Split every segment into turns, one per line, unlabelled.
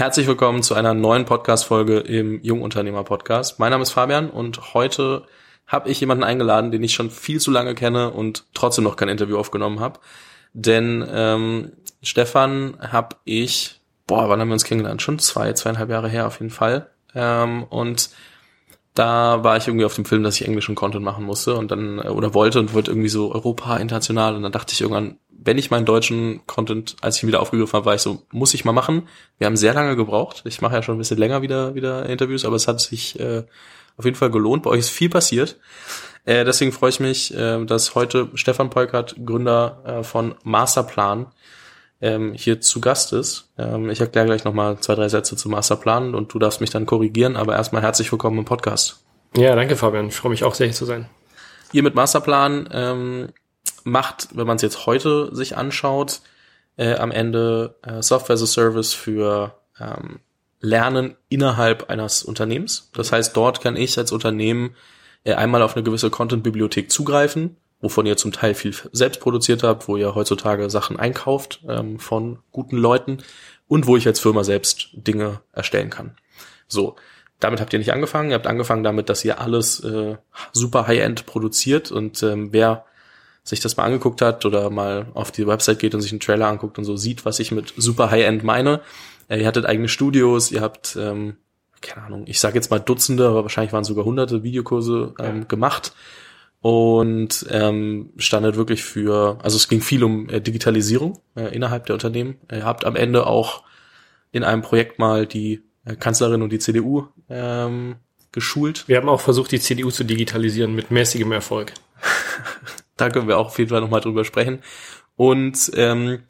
Herzlich willkommen zu einer neuen Podcast-Folge im Jungunternehmer-Podcast. Mein Name ist Fabian und heute habe ich jemanden eingeladen, den ich schon viel zu lange kenne und trotzdem noch kein Interview aufgenommen habe. Denn ähm, Stefan habe ich, boah, wann haben wir uns kennengelernt? Schon zwei, zweieinhalb Jahre her auf jeden Fall. Ähm, und da war ich irgendwie auf dem Film, dass ich englischen Content machen musste und dann äh, oder wollte und wollte irgendwie so Europa international und dann dachte ich irgendwann, wenn ich meinen deutschen Content, als ich ihn wieder aufgegriffen habe, war ich so, muss ich mal machen. Wir haben sehr lange gebraucht. Ich mache ja schon ein bisschen länger wieder wieder Interviews, aber es hat sich äh, auf jeden Fall gelohnt. Bei euch ist viel passiert. Äh, deswegen freue ich mich, äh, dass heute Stefan Peukert, Gründer äh, von Masterplan, ähm, hier zu Gast ist. Ähm, ich erkläre gleich nochmal zwei, drei Sätze zum Masterplan und du darfst mich dann korrigieren, aber erstmal herzlich willkommen im Podcast.
Ja, danke Fabian. Ich freue mich auch sehr hier zu sein.
Ihr mit Masterplan ähm, macht, wenn man es jetzt heute sich anschaut, äh, am Ende äh, Software as a Service für ähm, Lernen innerhalb eines Unternehmens. Das heißt, dort kann ich als Unternehmen äh, einmal auf eine gewisse Content-Bibliothek zugreifen, wovon ihr zum Teil viel selbst produziert habt, wo ihr heutzutage Sachen einkauft ähm, von guten Leuten und wo ich als Firma selbst Dinge erstellen kann. So, damit habt ihr nicht angefangen. Ihr habt angefangen damit, dass ihr alles äh, super High-End produziert und ähm, wer sich das mal angeguckt hat oder mal auf die Website geht und sich einen Trailer anguckt und so sieht, was ich mit super High-End meine. Äh, ihr hattet eigene Studios, ihr habt, ähm, keine Ahnung, ich sage jetzt mal Dutzende, aber wahrscheinlich waren sogar hunderte Videokurse ähm, ja. gemacht und ähm, standet wirklich für, also es ging viel um äh, Digitalisierung äh, innerhalb der Unternehmen. Ihr habt am Ende auch in einem Projekt mal die äh, Kanzlerin und die CDU ähm, geschult.
Wir haben auch versucht, die CDU zu digitalisieren mit mäßigem Erfolg.
Da können wir auch auf jeden Fall nochmal drüber sprechen. Und ähm,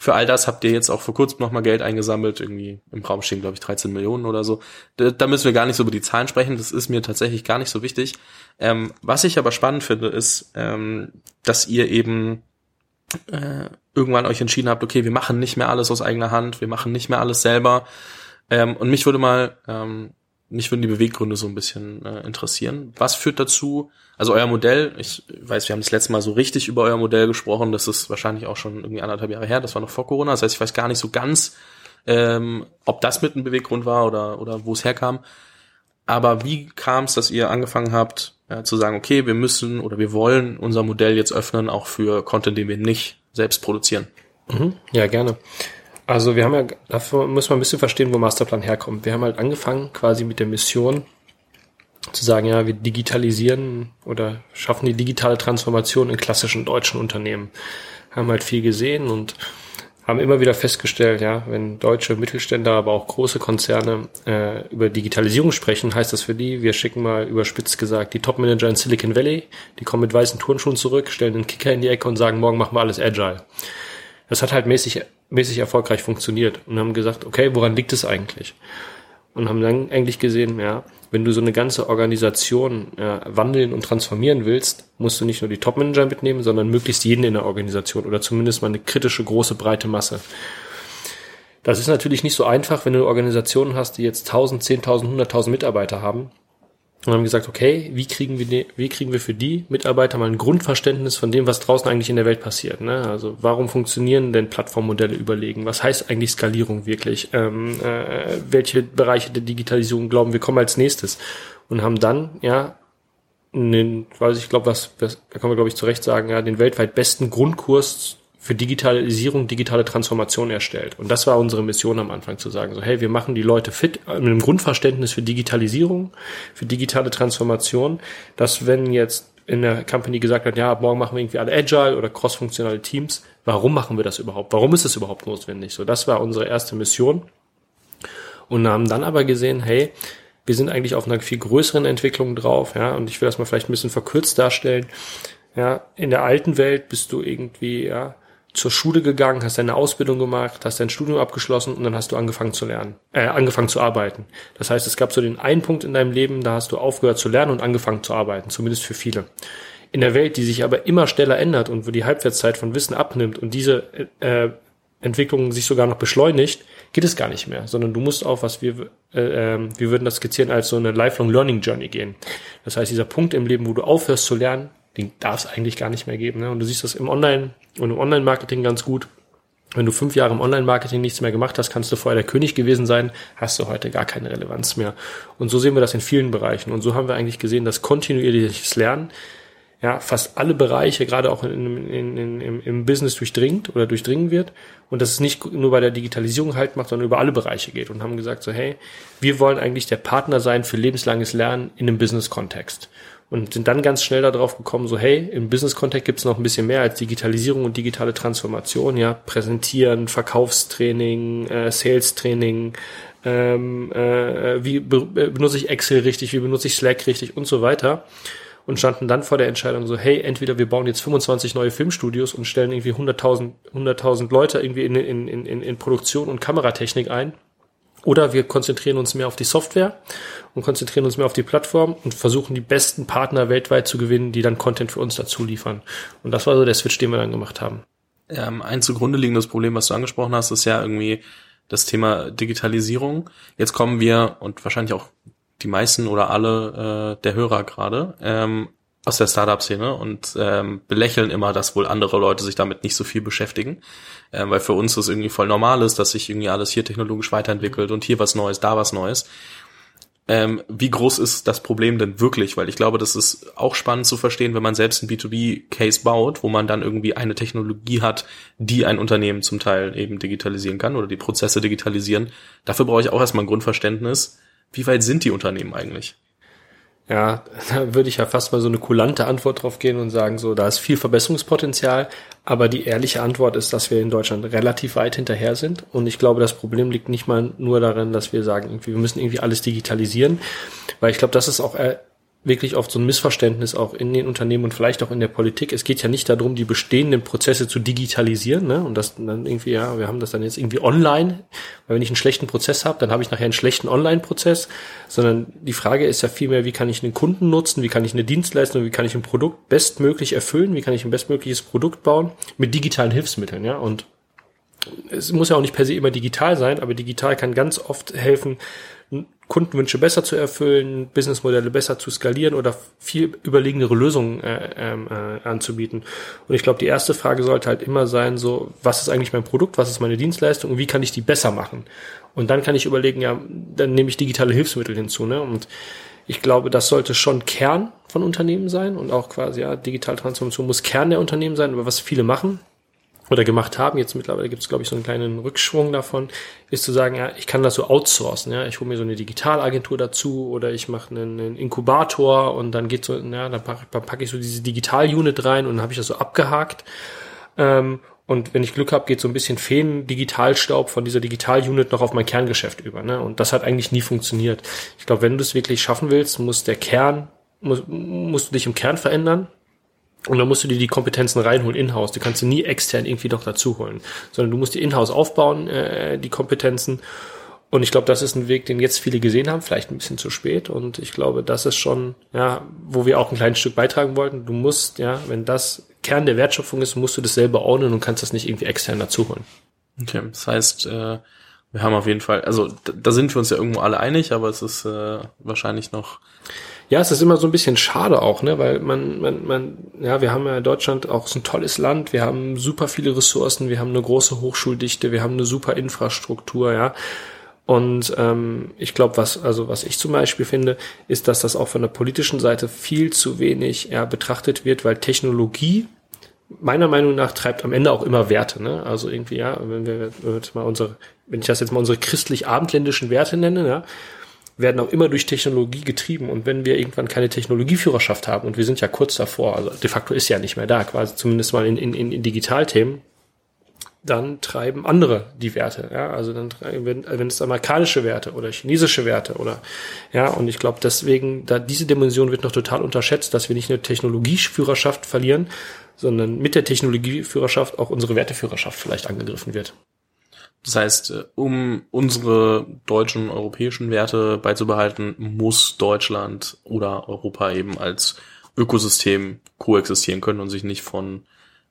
für all das habt ihr jetzt auch vor kurzem nochmal Geld eingesammelt, irgendwie im Raum stehen, glaube ich, 13 Millionen oder so. Da, da, müssen wir gar nicht so über die Zahlen sprechen, das ist mir tatsächlich gar nicht so wichtig. Ähm, was ich aber spannend finde, ist, ähm, dass ihr eben äh, irgendwann euch entschieden habt, okay, wir machen nicht mehr alles aus eigener Hand, wir machen nicht mehr alles selber. Ähm, und mich würde mal ähm, mich würden die Beweggründe so ein bisschen äh, interessieren. Was führt dazu, also euer Modell, ich weiß, wir haben das letzte Mal so richtig über euer Modell gesprochen, das ist wahrscheinlich auch schon irgendwie anderthalb Jahre her, das war noch vor Corona, das heißt, ich weiß gar nicht so ganz, ähm, ob das mit ein Beweggrund war oder, oder wo es herkam. Aber wie kam es, dass ihr angefangen habt, ja, zu sagen, okay, wir müssen oder wir wollen unser Modell jetzt öffnen, auch für Content, den wir nicht selbst produzieren?
Mhm, ja, gerne. Also wir haben ja, dafür muss man ein bisschen verstehen, wo Masterplan herkommt. Wir haben halt angefangen quasi mit der Mission zu sagen, ja, wir digitalisieren oder schaffen die digitale Transformation in klassischen deutschen Unternehmen. Haben halt viel gesehen und haben immer wieder festgestellt, ja, wenn deutsche Mittelständler, aber auch große Konzerne äh, über Digitalisierung sprechen, heißt das für die, wir schicken mal überspitzt gesagt die Top-Manager in Silicon Valley, die kommen mit weißen Turnschuhen zurück, stellen den Kicker in die Ecke und sagen, morgen machen wir alles agile. Das hat halt mäßig mäßig erfolgreich funktioniert und haben gesagt, okay, woran liegt es eigentlich? Und haben dann eigentlich gesehen, ja, wenn du so eine ganze Organisation ja, wandeln und transformieren willst, musst du nicht nur die Top-Manager mitnehmen, sondern möglichst jeden in der Organisation oder zumindest mal eine kritische, große, breite Masse. Das ist natürlich nicht so einfach, wenn du Organisationen hast, die jetzt 1000, 10.000, 100.000 Mitarbeiter haben und haben gesagt, okay, wie kriegen wir, die, wie kriegen wir für die Mitarbeiter mal ein Grundverständnis von dem, was draußen eigentlich in der Welt passiert? Ne? Also warum funktionieren denn Plattformmodelle überlegen? Was heißt eigentlich Skalierung wirklich? Ähm, äh, welche Bereiche der Digitalisierung glauben wir kommen als nächstes? Und haben dann ja den, weiß ich glaube, was, da können wir glaube ich zu Recht sagen, ja, den weltweit besten Grundkurs für Digitalisierung, digitale Transformation erstellt. Und das war unsere Mission am Anfang zu sagen, so hey, wir machen die Leute fit mit einem Grundverständnis für Digitalisierung, für digitale Transformation, dass wenn jetzt in der Company gesagt wird, ja, morgen machen wir irgendwie alle Agile oder cross-funktionale Teams, warum machen wir das überhaupt? Warum ist es überhaupt notwendig? So, das war unsere erste Mission. Und haben dann aber gesehen, hey, wir sind eigentlich auf einer viel größeren Entwicklung drauf, ja, und ich will das mal vielleicht ein bisschen verkürzt darstellen. Ja, in der alten Welt bist du irgendwie, ja, zur Schule gegangen, hast deine Ausbildung gemacht, hast dein Studium abgeschlossen und dann hast du angefangen zu lernen, äh, angefangen zu arbeiten. Das heißt, es gab so den einen Punkt in deinem Leben, da hast du aufgehört zu lernen und angefangen zu arbeiten, zumindest für viele. In der Welt, die sich aber immer schneller ändert und wo die Halbwertszeit von Wissen abnimmt und diese äh, Entwicklung sich sogar noch beschleunigt, geht es gar nicht mehr, sondern du musst auf, was wir, äh, äh, wir würden das skizzieren als so eine Lifelong Learning Journey gehen. Das heißt, dieser Punkt im Leben, wo du aufhörst zu lernen, den darf es eigentlich gar nicht mehr geben. Ne? Und du siehst das im Online- und im Online-Marketing ganz gut. Wenn du fünf Jahre im Online-Marketing nichts mehr gemacht hast, kannst du vorher der König gewesen sein, hast du heute gar keine Relevanz mehr. Und so sehen wir das in vielen Bereichen. Und so haben wir eigentlich gesehen, dass kontinuierliches Lernen ja, fast alle Bereiche, gerade auch in, in, in, im, im Business durchdringt oder durchdringen wird und dass es nicht nur bei der Digitalisierung halt macht, sondern über alle Bereiche geht und haben gesagt so, hey, wir wollen eigentlich der Partner sein für lebenslanges Lernen in einem Business-Kontext und sind dann ganz schnell darauf gekommen, so hey, im Business-Kontext gibt es noch ein bisschen mehr als Digitalisierung und digitale Transformation, ja, Präsentieren, Verkaufstraining, äh, Sales-Training, ähm, äh, wie benutze ich Excel richtig, wie benutze ich Slack richtig und so weiter. Und standen dann vor der Entscheidung so, hey, entweder wir bauen jetzt 25 neue Filmstudios und stellen irgendwie 100.000 100.000 Leute irgendwie in, in, in, in Produktion und Kameratechnik ein, oder wir konzentrieren uns mehr auf die Software und konzentrieren uns mehr auf die Plattform und versuchen die besten Partner weltweit zu gewinnen, die dann Content für uns dazu liefern. Und das war so der Switch, den wir dann gemacht haben.
Ähm, ein zugrunde liegendes Problem, was du angesprochen hast, ist ja irgendwie das Thema Digitalisierung. Jetzt kommen wir und wahrscheinlich auch die meisten oder alle äh, der Hörer gerade ähm, aus der Startup-Szene und ähm, belächeln immer, dass wohl andere Leute sich damit nicht so viel beschäftigen, ähm, weil für uns das irgendwie voll normal ist, dass sich irgendwie alles hier technologisch weiterentwickelt und hier was Neues, da was Neues. Ähm, wie groß ist das Problem denn wirklich? Weil ich glaube, das ist auch spannend zu verstehen, wenn man selbst einen B2B-Case baut, wo man dann irgendwie eine Technologie hat, die ein Unternehmen zum Teil eben digitalisieren kann oder die Prozesse digitalisieren. Dafür brauche ich auch erstmal ein Grundverständnis, wie weit sind die Unternehmen eigentlich?
Ja, da würde ich ja fast mal so eine kulante Antwort drauf gehen und sagen, so, da ist viel Verbesserungspotenzial, aber die ehrliche Antwort ist, dass wir in Deutschland relativ weit hinterher sind. Und ich glaube, das Problem liegt nicht mal nur darin, dass wir sagen, wir müssen irgendwie alles digitalisieren, weil ich glaube, das ist auch wirklich oft so ein Missverständnis auch in den Unternehmen und vielleicht auch in der Politik. Es geht ja nicht darum, die bestehenden Prozesse zu digitalisieren, ne? Und das dann irgendwie, ja, wir haben das dann jetzt irgendwie online, weil wenn ich einen schlechten Prozess habe, dann habe ich nachher einen schlechten Online-Prozess, sondern die Frage ist ja vielmehr, wie kann ich einen Kunden nutzen, wie kann ich eine Dienstleistung, wie kann ich ein Produkt bestmöglich erfüllen, wie kann ich ein bestmögliches Produkt bauen mit digitalen Hilfsmitteln, ja? Und es muss ja auch nicht per se immer digital sein, aber digital kann ganz oft helfen, Kundenwünsche besser zu erfüllen, Businessmodelle besser zu skalieren oder viel überlegendere Lösungen äh, ähm, äh, anzubieten. Und ich glaube, die erste Frage sollte halt immer sein, so, was ist eigentlich mein Produkt, was ist meine Dienstleistung und wie kann ich die besser machen? Und dann kann ich überlegen, ja, dann nehme ich digitale Hilfsmittel hinzu. Ne? Und ich glaube, das sollte schon Kern von Unternehmen sein und auch quasi, ja, digitale Transformation muss Kern der Unternehmen sein, aber was viele machen, oder gemacht haben, jetzt mittlerweile gibt es, glaube ich, so einen kleinen Rückschwung davon, ist zu sagen, ja, ich kann das so outsourcen, ja, ich hole mir so eine Digitalagentur dazu oder ich mache einen, einen Inkubator und dann geht so, ja, dann packe pack ich so diese Digital-Unit rein und dann habe ich das so abgehakt. Ähm, und wenn ich Glück habe, geht so ein bisschen Feen-Digitalstaub von dieser Digital-Unit noch auf mein Kerngeschäft über. Ne? Und das hat eigentlich nie funktioniert. Ich glaube, wenn du es wirklich schaffen willst, muss der Kern, muss, musst du dich im Kern verändern und dann musst du dir die Kompetenzen reinholen in-house. Die kannst du nie extern irgendwie doch dazu holen, sondern du musst die in-house aufbauen, äh, die Kompetenzen. Und ich glaube, das ist ein Weg, den jetzt viele gesehen haben, vielleicht ein bisschen zu spät. Und ich glaube, das ist schon, ja, wo wir auch ein kleines Stück beitragen wollten. Du musst, ja, wenn das Kern der Wertschöpfung ist, musst du das selber ownen und kannst das nicht irgendwie extern dazu holen.
Okay, das heißt, äh, wir haben auf jeden Fall, also da, da sind wir uns ja irgendwo alle einig, aber es ist äh, wahrscheinlich noch
ja, es ist immer so ein bisschen schade auch, ne, weil man, man, man, ja, wir haben ja Deutschland auch so ein tolles Land, wir haben super viele Ressourcen, wir haben eine große Hochschuldichte, wir haben eine super Infrastruktur, ja. Und ähm, ich glaube, was, also was ich zum Beispiel finde, ist, dass das auch von der politischen Seite viel zu wenig ja, betrachtet wird, weil Technologie meiner Meinung nach treibt am Ende auch immer Werte. Ne? Also irgendwie, ja, wenn wir, wir mal unsere, wenn ich das jetzt mal unsere christlich-abendländischen Werte nenne, ja, werden auch immer durch Technologie getrieben. Und wenn wir irgendwann keine Technologieführerschaft haben, und wir sind ja kurz davor, also de facto ist ja nicht mehr da, quasi zumindest mal in, in, in Digitalthemen, dann treiben andere die Werte. Ja? Also dann wenn, wenn es amerikanische Werte oder chinesische Werte oder ja, und ich glaube deswegen, da diese Dimension wird noch total unterschätzt, dass wir nicht eine Technologieführerschaft verlieren, sondern mit der Technologieführerschaft auch unsere Werteführerschaft vielleicht angegriffen wird.
Das heißt, äh, um unsere deutschen, europäischen Werte beizubehalten, muss Deutschland oder Europa eben als Ökosystem koexistieren können und sich nicht von,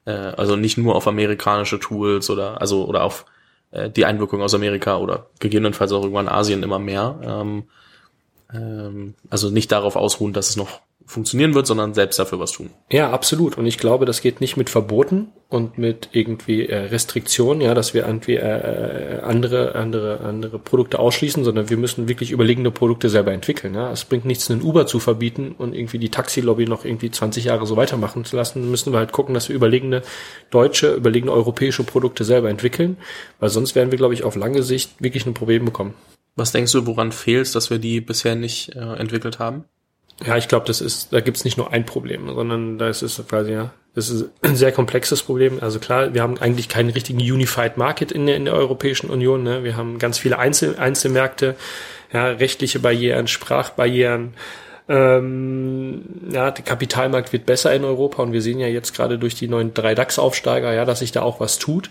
äh, also nicht nur auf amerikanische Tools oder also oder auf äh, die Einwirkung aus Amerika oder gegebenenfalls auch irgendwann Asien immer mehr ähm, ähm, also nicht darauf ausruhen, dass es noch funktionieren wird, sondern selbst dafür was tun.
Ja, absolut. Und ich glaube, das geht nicht mit Verboten und mit irgendwie äh, Restriktionen, ja, dass wir irgendwie äh, äh, andere, andere, andere Produkte ausschließen, sondern wir müssen wirklich überlegene Produkte selber entwickeln. Ja. Es bringt nichts, einen Uber zu verbieten und irgendwie die Taxilobby noch irgendwie 20 Jahre so weitermachen zu lassen. Müssen wir halt gucken, dass wir überlegene deutsche, überlegene europäische Produkte selber entwickeln, weil sonst werden wir, glaube ich, auf lange Sicht wirklich ein Problem bekommen.
Was denkst du, woran fehlt dass wir die bisher nicht äh, entwickelt haben?
Ja, ich glaube, das ist, da gibt's nicht nur ein Problem, sondern da ist es quasi, ja, das ist ein sehr komplexes Problem. Also klar, wir haben eigentlich keinen richtigen Unified Market in der, in der Europäischen Union. Ne? Wir haben ganz viele Einzel, Einzelmärkte, ja, rechtliche Barrieren, Sprachbarrieren. Ähm, ja, der Kapitalmarkt wird besser in Europa und wir sehen ja jetzt gerade durch die neuen drei DAX-Aufsteiger, ja, dass sich da auch was tut.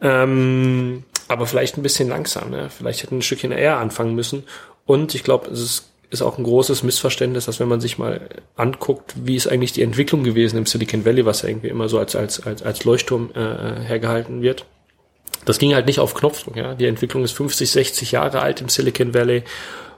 Ähm, aber vielleicht ein bisschen langsam. Ne? Vielleicht hätten ein Stückchen eher anfangen müssen. Und ich glaube, es ist ist auch ein großes Missverständnis, dass wenn man sich mal anguckt, wie ist eigentlich die Entwicklung gewesen im Silicon Valley, was ja irgendwie immer so als, als, als, als Leuchtturm äh, hergehalten wird. Das ging halt nicht auf Knopfdruck, ja. Die Entwicklung ist 50, 60 Jahre alt im Silicon Valley,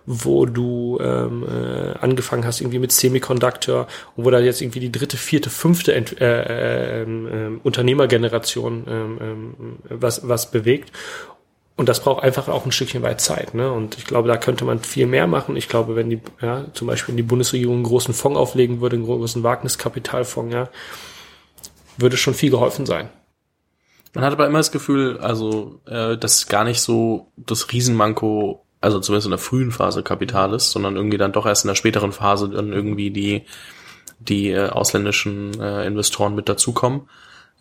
wo du ähm, äh, angefangen hast irgendwie mit Semiconductor und wo da jetzt irgendwie die dritte, vierte, fünfte Ent äh, äh, äh, Unternehmergeneration äh, äh, was, was bewegt. Und das braucht einfach auch ein Stückchen weit Zeit. Ne? Und ich glaube, da könnte man viel mehr machen. Ich glaube, wenn die, ja, zum Beispiel die Bundesregierung einen großen Fonds auflegen würde, einen großen Wagniskapitalfonds, ja, würde schon viel geholfen sein.
Man hat aber immer das Gefühl, also, äh, dass gar nicht so das Riesenmanko, also zumindest in der frühen Phase Kapital ist, sondern irgendwie dann doch erst in der späteren Phase dann irgendwie die, die äh, ausländischen äh, Investoren mit dazukommen.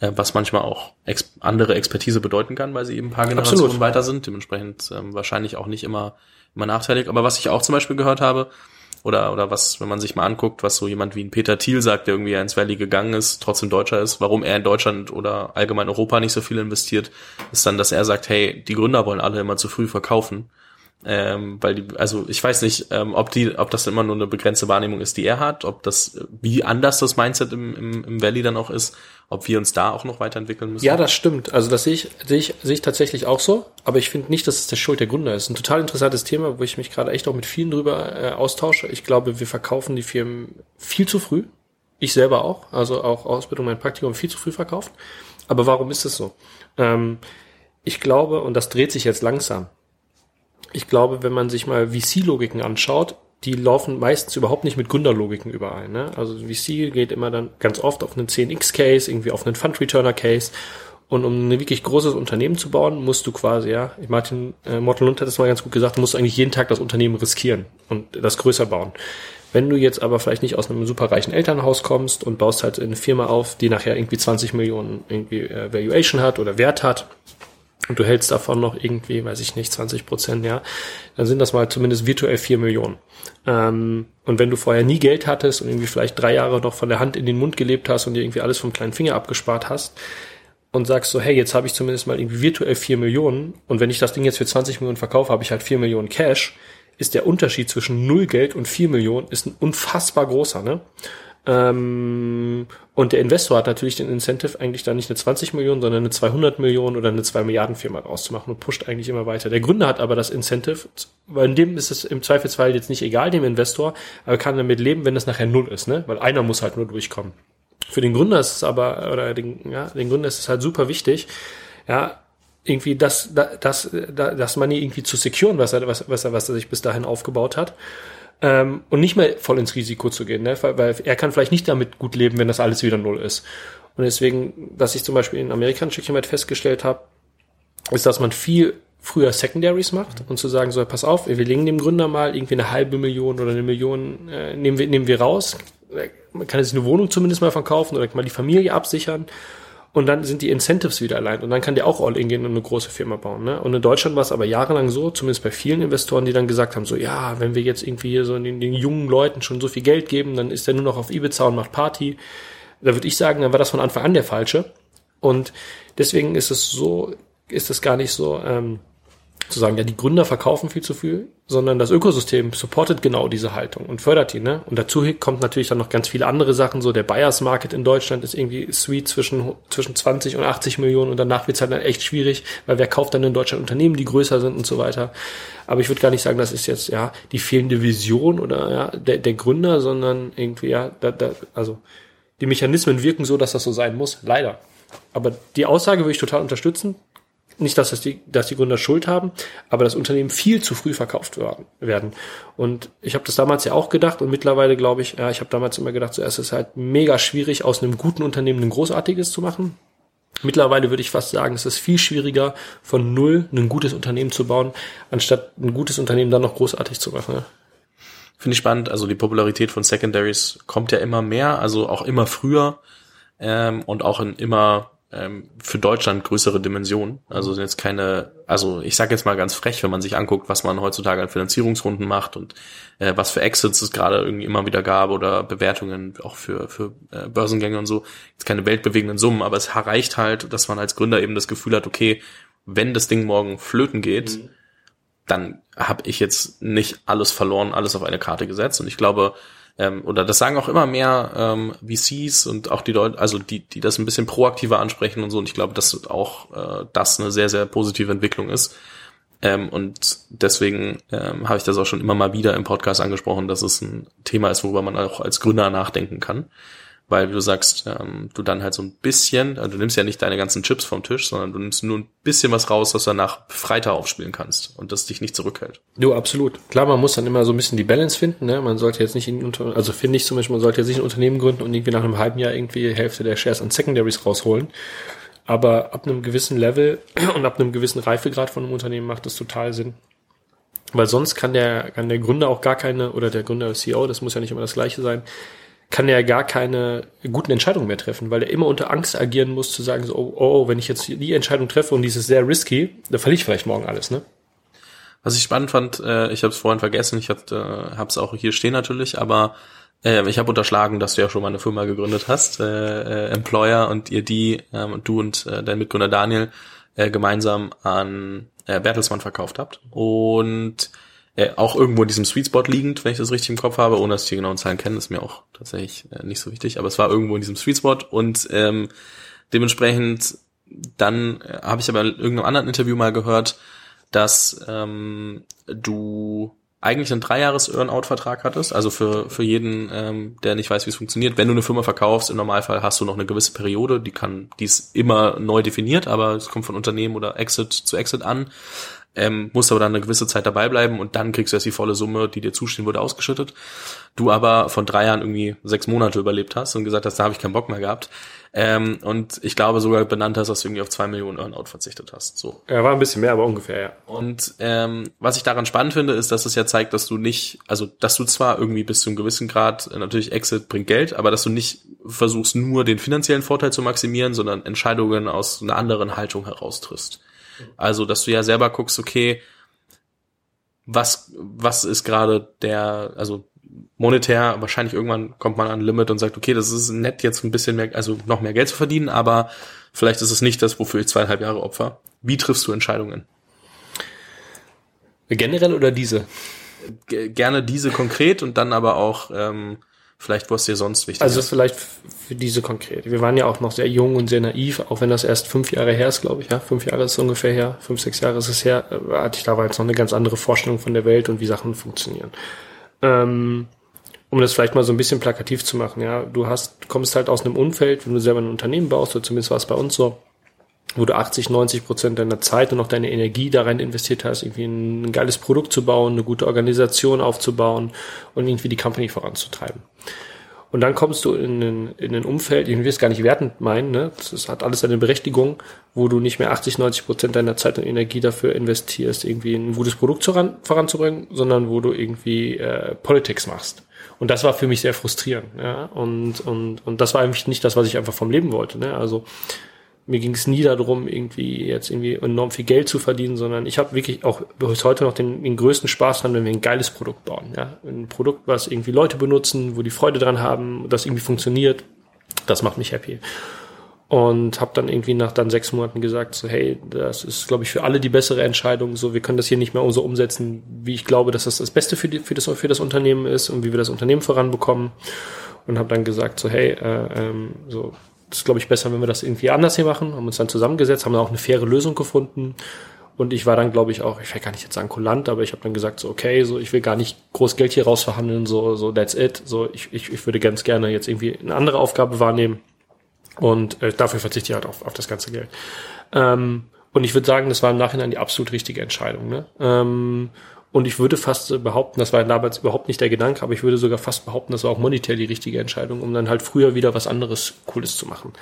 Äh, was manchmal auch ex andere Expertise bedeuten kann, weil sie eben ein paar Generationen Absolut. weiter sind, dementsprechend ähm, wahrscheinlich auch nicht immer, immer nachteilig. Aber was ich auch zum Beispiel gehört habe, oder, oder was, wenn man sich mal anguckt, was so jemand wie ein Peter Thiel sagt, der irgendwie ins Valley gegangen ist, trotzdem Deutscher ist, warum er in Deutschland oder allgemein Europa nicht so viel investiert, ist dann, dass er sagt, hey, die Gründer wollen alle immer zu früh verkaufen. Ähm, weil die, also ich weiß nicht, ähm, ob die, ob das immer nur eine begrenzte Wahrnehmung ist, die er hat, ob das, wie anders das Mindset im, im, im Valley dann auch ist, ob wir uns da auch noch weiterentwickeln müssen.
Ja, das stimmt. Also das sehe ich, sehe ich, sehe ich tatsächlich auch so, aber ich finde nicht, dass es der Schuld der Gründer ist. Ein total interessantes Thema, wo ich mich gerade echt auch mit vielen drüber äh, austausche. Ich glaube, wir verkaufen die Firmen viel zu früh. Ich selber auch, also auch Ausbildung, mein Praktikum viel zu früh verkauft. Aber warum ist es so? Ähm, ich glaube, und das dreht sich jetzt langsam, ich glaube, wenn man sich mal VC-Logiken anschaut, die laufen meistens überhaupt nicht mit Gründerlogiken überein. Ne? Also VC geht immer dann ganz oft auf einen 10x-Case, irgendwie auf einen Fund-Returner-Case. Und um ein wirklich großes Unternehmen zu bauen, musst du quasi, ja, Martin äh, Morten Lund hat das mal ganz gut gesagt, du musst eigentlich jeden Tag das Unternehmen riskieren und das größer bauen. Wenn du jetzt aber vielleicht nicht aus einem superreichen Elternhaus kommst und baust halt eine Firma auf, die nachher irgendwie 20 Millionen irgendwie äh, Valuation hat oder Wert hat, und du hältst davon noch irgendwie, weiß ich nicht, 20 Prozent, ja, dann sind das mal zumindest virtuell vier Millionen. Ähm, und wenn du vorher nie Geld hattest und irgendwie vielleicht drei Jahre noch von der Hand in den Mund gelebt hast und dir irgendwie alles vom kleinen Finger abgespart hast und sagst so, hey, jetzt habe ich zumindest mal irgendwie virtuell vier Millionen und wenn ich das Ding jetzt für 20 Millionen verkaufe, habe ich halt vier Millionen Cash, ist der Unterschied zwischen null Geld und vier Millionen ist ein unfassbar großer, ne? Ähm, und der Investor hat natürlich den Incentive, eigentlich da nicht eine 20 Millionen, sondern eine 200 Millionen oder eine 2 Milliarden Firma rauszumachen und pusht eigentlich immer weiter. Der Gründer hat aber das Incentive, weil in dem ist es im Zweifelsfall jetzt nicht egal, dem Investor, aber kann damit leben, wenn es nachher null ist, ne? Weil einer muss halt nur durchkommen. Für den Gründer ist es aber, oder den, ja, den Gründer ist es halt super wichtig, ja, irgendwie das, das, das, das Money irgendwie zu securen, was er, was, was er, was er sich bis dahin aufgebaut hat ähm, und nicht mehr voll ins Risiko zu gehen, ne? weil, weil er kann vielleicht nicht damit gut leben, wenn das alles wieder null ist. Und deswegen, was ich zum Beispiel in Amerika ein Stückchen weit festgestellt habe, ist, dass man viel früher Secondaries macht und zu sagen, so, pass auf, wir legen dem Gründer mal irgendwie eine halbe Million oder eine Million, äh, nehmen, wir, nehmen wir raus. Man kann sich eine Wohnung zumindest mal verkaufen oder mal die Familie absichern und dann sind die Incentives wieder allein und dann kann der auch All-In gehen und eine große Firma bauen. Ne? Und in Deutschland war es aber jahrelang so, zumindest bei vielen Investoren, die dann gesagt haben, so ja, wenn wir jetzt irgendwie hier so den, den jungen Leuten schon so viel Geld geben, dann ist der nur noch auf Ibiza und macht Party. Da würde ich sagen, dann war das von Anfang an der falsche. Und deswegen ist es so, ist es gar nicht so, ähm, zu sagen, ja, die Gründer verkaufen viel zu viel, sondern das Ökosystem supportet genau diese Haltung und fördert die. Ne? Und dazu kommt natürlich dann noch ganz viele andere Sachen. So der Buyers Market in Deutschland ist irgendwie sweet zwischen, zwischen 20 und 80 Millionen und danach wird es halt dann echt schwierig, weil wer kauft dann in Deutschland Unternehmen, die größer sind und so weiter. Aber ich würde gar nicht sagen, das ist jetzt ja die fehlende Vision oder ja, der, der Gründer, sondern irgendwie, ja, da, da, also die Mechanismen wirken so, dass das so sein muss, leider. Aber die Aussage würde ich total unterstützen nicht, dass, das die, dass die Gründer Schuld haben, aber das Unternehmen viel zu früh verkauft werden. Und ich habe das damals ja auch gedacht und mittlerweile glaube ich, ja, ich habe damals immer gedacht, zuerst ist es halt mega schwierig, aus einem guten Unternehmen ein großartiges zu machen. Mittlerweile würde ich fast sagen, es ist viel schwieriger, von null ein gutes Unternehmen zu bauen, anstatt ein gutes Unternehmen dann noch großartig zu machen.
Finde ich spannend. Also die Popularität von Secondaries kommt ja immer mehr, also auch immer früher ähm, und auch in immer ähm, für Deutschland größere Dimensionen. Also sind jetzt keine, also ich sage jetzt mal ganz frech, wenn man sich anguckt, was man heutzutage an Finanzierungsrunden macht und äh, was für Exits es gerade irgendwie immer wieder gab oder Bewertungen auch für, für äh, Börsengänge und so. Jetzt keine weltbewegenden Summen, aber es reicht halt, dass man als Gründer eben das Gefühl hat, okay, wenn das Ding morgen flöten geht, mhm. dann habe ich jetzt nicht alles verloren, alles auf eine Karte gesetzt. Und ich glaube, ähm, oder das sagen auch immer mehr ähm, VCs und auch die Leute, also die, die das ein bisschen proaktiver ansprechen und so. Und ich glaube, dass auch äh, das eine sehr, sehr positive Entwicklung ist. Ähm, und deswegen ähm, habe ich das auch schon immer mal wieder im Podcast angesprochen, dass es ein Thema ist, worüber man auch als Gründer nachdenken kann weil wie du sagst, ähm, du dann halt so ein bisschen, also du nimmst ja nicht deine ganzen Chips vom Tisch, sondern du nimmst nur ein bisschen was raus, was du danach freiter aufspielen kannst und das dich nicht zurückhält.
Du, absolut. Klar, man muss dann immer so ein bisschen die Balance finden, ne? Man sollte jetzt nicht in, also finde ich zum Beispiel, man sollte jetzt nicht ein Unternehmen gründen und irgendwie nach einem halben Jahr irgendwie Hälfte der Shares an Secondaries rausholen. Aber ab einem gewissen Level und ab einem gewissen Reifegrad von einem Unternehmen macht das total Sinn. Weil sonst kann der, kann der Gründer auch gar keine, oder der Gründer CEO, das muss ja nicht immer das gleiche sein, kann er gar keine guten Entscheidungen mehr treffen, weil er immer unter Angst agieren muss, zu sagen, so, oh, oh, wenn ich jetzt die Entscheidung treffe und die ist sehr risky, dann verliere ich vielleicht morgen alles, ne?
Was ich spannend fand, äh, ich habe es vorhin vergessen, ich habe es auch hier stehen natürlich, aber äh, ich habe unterschlagen, dass du ja schon mal eine Firma gegründet hast, äh, äh, Employer, und ihr die, und du und äh, dein Mitgründer Daniel äh, gemeinsam an äh, Bertelsmann verkauft habt. Und äh, auch irgendwo in diesem Sweet Spot liegend, wenn ich das richtig im Kopf habe, ohne dass ich die genauen Zahlen kenne, ist mir auch tatsächlich äh, nicht so wichtig, aber es war irgendwo in diesem Sweet Spot und ähm, dementsprechend dann äh, habe ich aber in irgendeinem anderen Interview mal gehört, dass ähm, du eigentlich einen Dreijahres-Earn-Out-Vertrag hattest, also für, für jeden, ähm, der nicht weiß, wie es funktioniert. Wenn du eine Firma verkaufst, im Normalfall hast du noch eine gewisse Periode, die kann, die ist immer neu definiert, aber es kommt von Unternehmen oder Exit zu Exit an ähm, musst aber dann eine gewisse Zeit dabei bleiben und dann kriegst du erst die volle Summe, die dir zustehen würde, ausgeschüttet. Du aber von drei Jahren irgendwie sechs Monate überlebt hast und gesagt hast, da habe ich keinen Bock mehr gehabt. Ähm, und ich glaube sogar benannt hast, dass du irgendwie auf zwei Millionen Earnout verzichtet hast. So.
Ja, war ein bisschen mehr, aber ungefähr, ja.
Und ähm, was ich daran spannend finde, ist, dass es ja zeigt, dass du nicht, also dass du zwar irgendwie bis zu einem gewissen Grad, äh, natürlich Exit bringt Geld, aber dass du nicht versuchst, nur den finanziellen Vorteil zu maximieren, sondern Entscheidungen aus einer anderen Haltung heraustriffst. Also, dass du ja selber guckst, okay, was, was ist gerade der, also monetär, wahrscheinlich irgendwann kommt man an ein Limit und sagt, okay, das ist nett, jetzt ein bisschen mehr, also noch mehr Geld zu verdienen, aber vielleicht ist es nicht das, wofür ich zweieinhalb Jahre opfer. Wie triffst du Entscheidungen?
Generell oder diese?
Gerne diese konkret und dann aber auch ähm, Vielleicht, was dir sonst wichtig
also ist. Also vielleicht für diese konkret. Wir waren ja auch noch sehr jung und sehr naiv, auch wenn das erst fünf Jahre her ist, glaube ich. Ja, fünf Jahre ist es ungefähr her, fünf, sechs Jahre ist es her. Äh, hatte ich damals noch eine ganz andere Vorstellung von der Welt und wie Sachen funktionieren. Ähm, um das vielleicht mal so ein bisschen plakativ zu machen, ja, du hast, kommst halt aus einem Umfeld, wenn du selber ein Unternehmen baust, oder zumindest war es bei uns so, wo du 80, 90 Prozent deiner Zeit und auch deine Energie da rein investiert hast, irgendwie ein, geiles Produkt zu bauen, eine gute Organisation aufzubauen und irgendwie die Company voranzutreiben. Und dann kommst du in ein, in ein Umfeld, ich will es gar nicht wertend meinen, ne? das hat alles eine Berechtigung, wo du nicht mehr 80, 90 Prozent deiner Zeit und Energie dafür investierst, irgendwie ein gutes Produkt voran, voranzubringen, sondern wo du irgendwie äh, Politics machst. Und das war für mich sehr frustrierend. Ja? Und, und, und das war eigentlich nicht das, was ich einfach vom Leben wollte. Ne? Also mir ging es nie darum, irgendwie jetzt irgendwie enorm viel Geld zu verdienen, sondern ich habe wirklich auch bis heute noch den, den größten Spaß dran, wenn wir ein geiles Produkt bauen. Ja? Ein Produkt, was irgendwie Leute benutzen, wo die Freude dran haben, das irgendwie funktioniert, das macht mich happy. und habe dann irgendwie nach dann sechs Monaten gesagt, so hey, das ist, glaube ich, für alle die bessere Entscheidung. So, wir können das hier nicht mehr so umsetzen, wie ich glaube, dass das das Beste für, die, für, das, für das Unternehmen ist und wie wir das Unternehmen voranbekommen. Und habe dann gesagt, so hey, äh, ähm, so das ist, glaube ich, besser, wenn wir das irgendwie anders hier machen. Haben uns dann zusammengesetzt, haben dann auch eine faire Lösung gefunden. Und ich war dann, glaube ich, auch, ich will gar nicht jetzt sagen kulant, aber ich habe dann gesagt, so, okay, so, ich will gar nicht groß Geld hier rausverhandeln, so, so, that's it. So, ich, ich, ich würde ganz gerne jetzt irgendwie eine andere Aufgabe wahrnehmen und äh, dafür verzichte ich halt auf, auf das ganze Geld. Ähm, und ich würde sagen, das war im Nachhinein die absolut richtige Entscheidung. Ne? Ähm, und ich würde fast behaupten, das war damals überhaupt nicht der Gedanke, aber ich würde sogar fast behaupten, das war auch monetär die richtige Entscheidung, um dann halt früher wieder was anderes Cooles zu machen.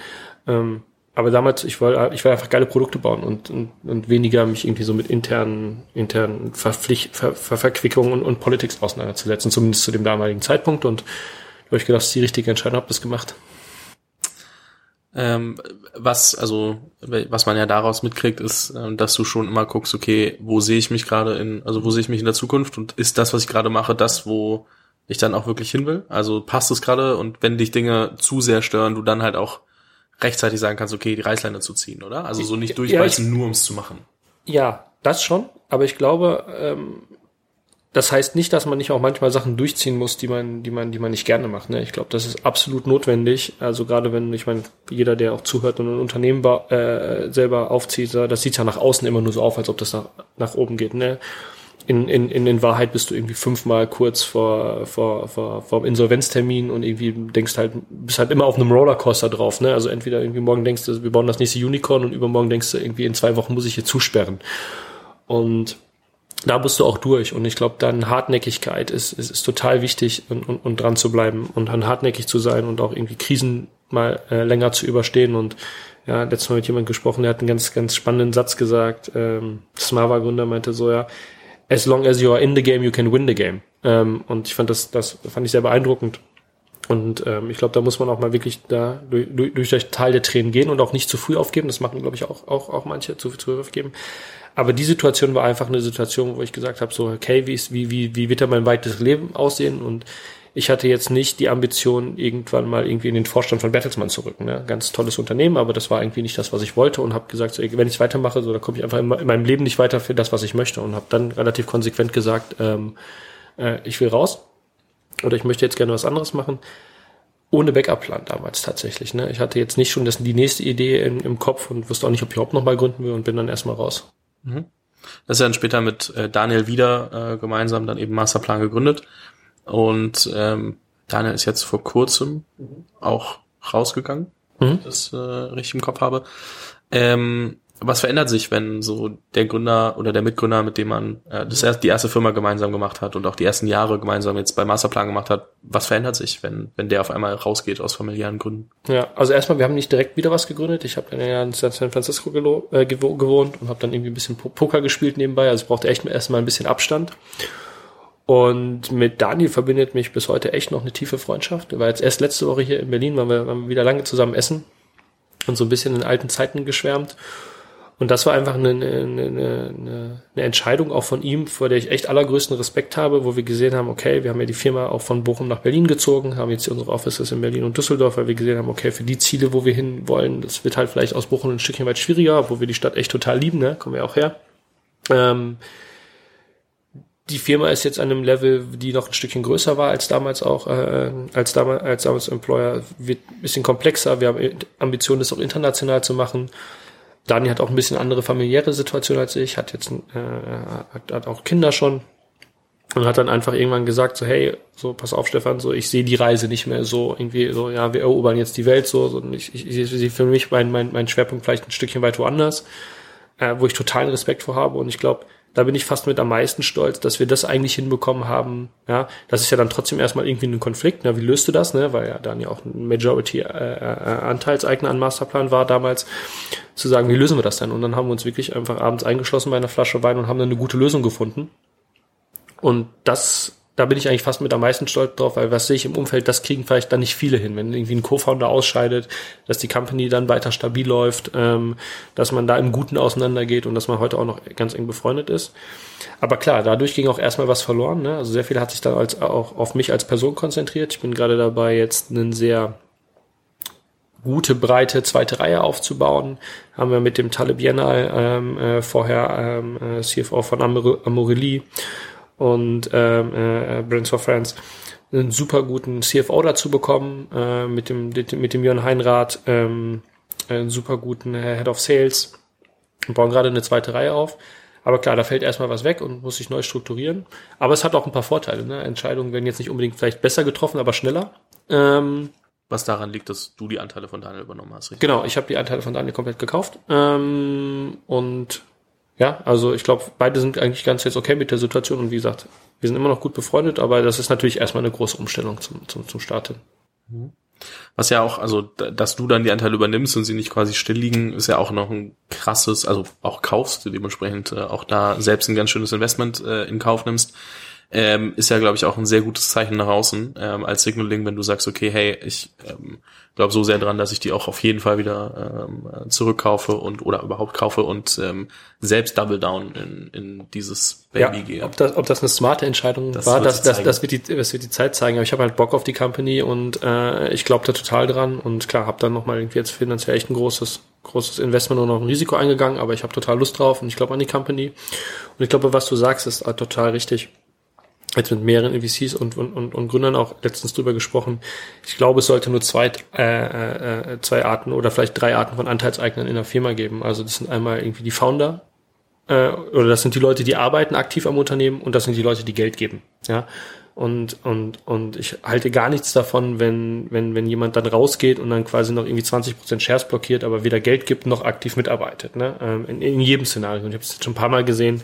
Ähm, aber damals, ich wollte, ich wollte einfach geile Produkte bauen und, und, und weniger mich irgendwie so mit internen, internen Verpflicht, Ver, Ver, Verquickungen und, und Politics auseinanderzusetzen, zumindest zu dem damaligen Zeitpunkt. Und da habe ich gedacht, das ist die richtige Entscheidung, habe das gemacht.
Ähm, was, also, was man ja daraus mitkriegt, ist, äh, dass du schon immer guckst, okay, wo sehe ich mich gerade in, also wo sehe ich mich in der Zukunft und ist das, was ich gerade mache, das, wo ich dann auch wirklich hin will? Also passt es gerade und wenn dich Dinge zu sehr stören, du dann halt auch rechtzeitig sagen kannst, okay, die Reißleine zu ziehen, oder? Also so nicht durchbeißen, ja, nur ums zu machen.
Ja, das schon, aber ich glaube, ähm, das heißt nicht, dass man nicht auch manchmal Sachen durchziehen muss, die man, die man, die man nicht gerne macht. Ne? Ich glaube, das ist absolut notwendig. Also gerade wenn, ich meine, jeder, der auch zuhört und ein Unternehmen äh, selber aufzieht, das sieht ja nach außen immer nur so auf, als ob das nach, nach oben geht. Ne? In, in, in, in Wahrheit bist du irgendwie fünfmal kurz vor, vor, vor, vor Insolvenztermin und irgendwie denkst halt, bist halt immer auf einem Rollercoaster drauf. Ne? Also entweder irgendwie morgen denkst du, wir bauen das nächste Unicorn und übermorgen denkst du, irgendwie in zwei Wochen muss ich hier zusperren. Und da bist du auch durch. Und ich glaube, dann Hartnäckigkeit ist, ist, ist total wichtig und, und, und dran zu bleiben und dann hartnäckig zu sein und auch irgendwie Krisen mal äh, länger zu überstehen. Und ja, letztes Mal mit jemand gesprochen, der hat einen ganz, ganz spannenden Satz gesagt. Ähm, Smava-Gründer meinte so, ja, as long as you are in the game, you can win the game. Ähm, und ich fand das, das fand ich sehr beeindruckend. Und ähm, ich glaube, da muss man auch mal wirklich da durch, durch, durch Teil der Tränen gehen und auch nicht zu früh aufgeben. Das machen, glaube ich, auch, auch, auch manche zu, zu früh aufgeben. Aber die Situation war einfach eine Situation, wo ich gesagt habe, so, okay, wie, ist, wie, wie, wie wird da mein weites Leben aussehen? Und ich hatte jetzt nicht die Ambition, irgendwann mal irgendwie in den Vorstand von Bertelsmann zu rücken. Ne? Ganz tolles Unternehmen, aber das war irgendwie nicht das, was ich wollte und habe gesagt, so, wenn ich weitermache, so, dann komme ich einfach in, meinem Leben nicht weiter für das, was ich möchte und habe dann relativ konsequent gesagt, ähm, äh, ich will raus oder ich möchte jetzt gerne was anderes machen. Ohne Backup-Plan damals tatsächlich. Ne? Ich hatte jetzt nicht schon das, die nächste Idee im, im Kopf und wusste auch nicht, ob ich überhaupt noch mal gründen will und bin dann erstmal raus.
Mhm. Das ist dann später mit äh, Daniel wieder äh, gemeinsam dann eben Masterplan gegründet. Und ähm, Daniel ist jetzt vor kurzem mhm. auch rausgegangen, mhm. das äh, richtig im Kopf habe. Ähm, was verändert sich, wenn so der Gründer oder der Mitgründer, mit dem man äh, das erst, die erste Firma gemeinsam gemacht hat und auch die ersten Jahre gemeinsam jetzt bei Masterplan gemacht hat, was verändert sich, wenn, wenn der auf einmal rausgeht aus familiären Gründen?
Ja, also erstmal, wir haben nicht direkt wieder was gegründet. Ich habe dann ja in San Francisco äh, gewohnt und habe dann irgendwie ein bisschen Poker gespielt nebenbei. Also ich brauchte echt erstmal ein bisschen Abstand. Und mit Daniel verbindet mich bis heute echt noch eine tiefe Freundschaft. Er war jetzt erst letzte Woche hier in Berlin, waren wir, waren wir wieder lange zusammen essen und so ein bisschen in alten Zeiten geschwärmt. Und das war einfach eine, eine, eine, eine Entscheidung auch von ihm, vor der ich echt allergrößten Respekt habe, wo wir gesehen haben, okay, wir haben ja die Firma auch von Bochum nach Berlin gezogen, haben jetzt unsere Offices in Berlin und Düsseldorf, weil wir gesehen haben, okay, für die Ziele, wo wir hin wollen, das wird halt vielleicht aus Bochum ein Stückchen weit schwieriger, obwohl wir die Stadt echt total lieben, ne? kommen wir auch her. Ähm, die Firma ist jetzt an einem Level, die noch ein Stückchen größer war als damals auch, äh, als damals, als damals Employer, wird ein bisschen komplexer. Wir haben Ambitionen, das auch international zu machen. Dani hat auch ein bisschen andere familiäre Situation als ich, hat jetzt äh, hat, hat auch Kinder schon und hat dann einfach irgendwann gesagt so hey so pass auf Stefan so ich sehe die Reise nicht mehr so irgendwie so ja wir erobern jetzt die Welt so, so ich, ich, ich sehe für mich mein, mein mein Schwerpunkt vielleicht ein Stückchen weit woanders äh, wo ich totalen Respekt vor habe und ich glaube da bin ich fast mit am meisten stolz, dass wir das eigentlich hinbekommen haben. Ja, das ist ja dann trotzdem erstmal irgendwie ein Konflikt. Ne? Wie löst du das? Ne? Weil ja dann ja auch ein Majority-Anteilseigner äh, äh, an Masterplan war damals, zu sagen, wie lösen wir das denn? Und dann haben wir uns wirklich einfach abends eingeschlossen bei einer Flasche Wein und haben dann eine gute Lösung gefunden. Und das da bin ich eigentlich fast mit am meisten stolz drauf, weil was sehe ich im Umfeld, das kriegen vielleicht dann nicht viele hin. Wenn irgendwie ein Co-Founder ausscheidet, dass die Company dann weiter stabil läuft, ähm, dass man da im Guten auseinandergeht und dass man heute auch noch ganz eng befreundet ist. Aber klar, dadurch ging auch erstmal was verloren. Ne? Also sehr viel hat sich dann als, auch auf mich als Person konzentriert. Ich bin gerade dabei, jetzt einen sehr gute, breite zweite Reihe aufzubauen. Haben wir mit dem Taleb Biennale ähm, äh, vorher ähm, äh, CFO von Amor Amorelli und ähm, äh, Brands for Friends einen super guten CFO dazu bekommen, äh, mit dem mit dem Jörn Heinrath, ähm, einen super guten Head of Sales und bauen gerade eine zweite Reihe auf. Aber klar, da fällt erstmal was weg und muss sich neu strukturieren. Aber es hat auch ein paar Vorteile. Ne? Entscheidungen werden jetzt nicht unbedingt vielleicht besser getroffen, aber schneller. Ähm,
was daran liegt, dass du die Anteile von Daniel übernommen hast,
richtig? Genau, ich habe die Anteile von Daniel komplett gekauft. Ähm, und ja, also ich glaube, beide sind eigentlich ganz jetzt okay mit der Situation. Und wie gesagt, wir sind immer noch gut befreundet, aber das ist natürlich erstmal eine große Umstellung zum, zum, zum Start hin.
Mhm. Was ja auch, also, dass du dann die Anteile übernimmst und sie nicht quasi still liegen, ist ja auch noch ein krasses, also auch kaufst, du dementsprechend äh, auch da selbst ein ganz schönes Investment äh, in Kauf nimmst ähm, ist ja, glaube ich, auch ein sehr gutes Zeichen nach außen ähm, als Signaling, wenn du sagst, okay, hey, ich ähm, glaube so sehr dran, dass ich die auch auf jeden Fall wieder ähm, zurückkaufe und oder überhaupt kaufe und ähm, selbst Double Down in, in dieses
Baby ja, gehe. Ob das, ob das eine smarte Entscheidung das war, das, das, das, wird die, das wird die Zeit zeigen. Aber ich habe halt Bock auf die Company und äh, ich glaube da total dran und klar, habe dann nochmal irgendwie jetzt finanziell echt ein großes großes Investment und noch ein Risiko eingegangen, aber ich habe total Lust drauf und ich glaube an die Company. Und ich glaube, was du sagst, ist total richtig jetzt mit mehreren VCs und, und, und, und Gründern auch letztens drüber gesprochen. Ich glaube, es sollte nur zwei, äh, äh, zwei Arten oder vielleicht drei Arten von Anteilseignern in der Firma geben. Also das sind einmal irgendwie die Founder, äh, oder das sind die Leute, die arbeiten aktiv am Unternehmen und das sind die Leute, die Geld geben. Ja. Und, und, und ich halte gar nichts davon, wenn, wenn, wenn jemand dann rausgeht und dann quasi noch irgendwie 20% Shares blockiert, aber weder Geld gibt noch aktiv mitarbeitet. Ne? Ähm, in, in jedem Szenario. Und ich habe es schon ein paar Mal gesehen,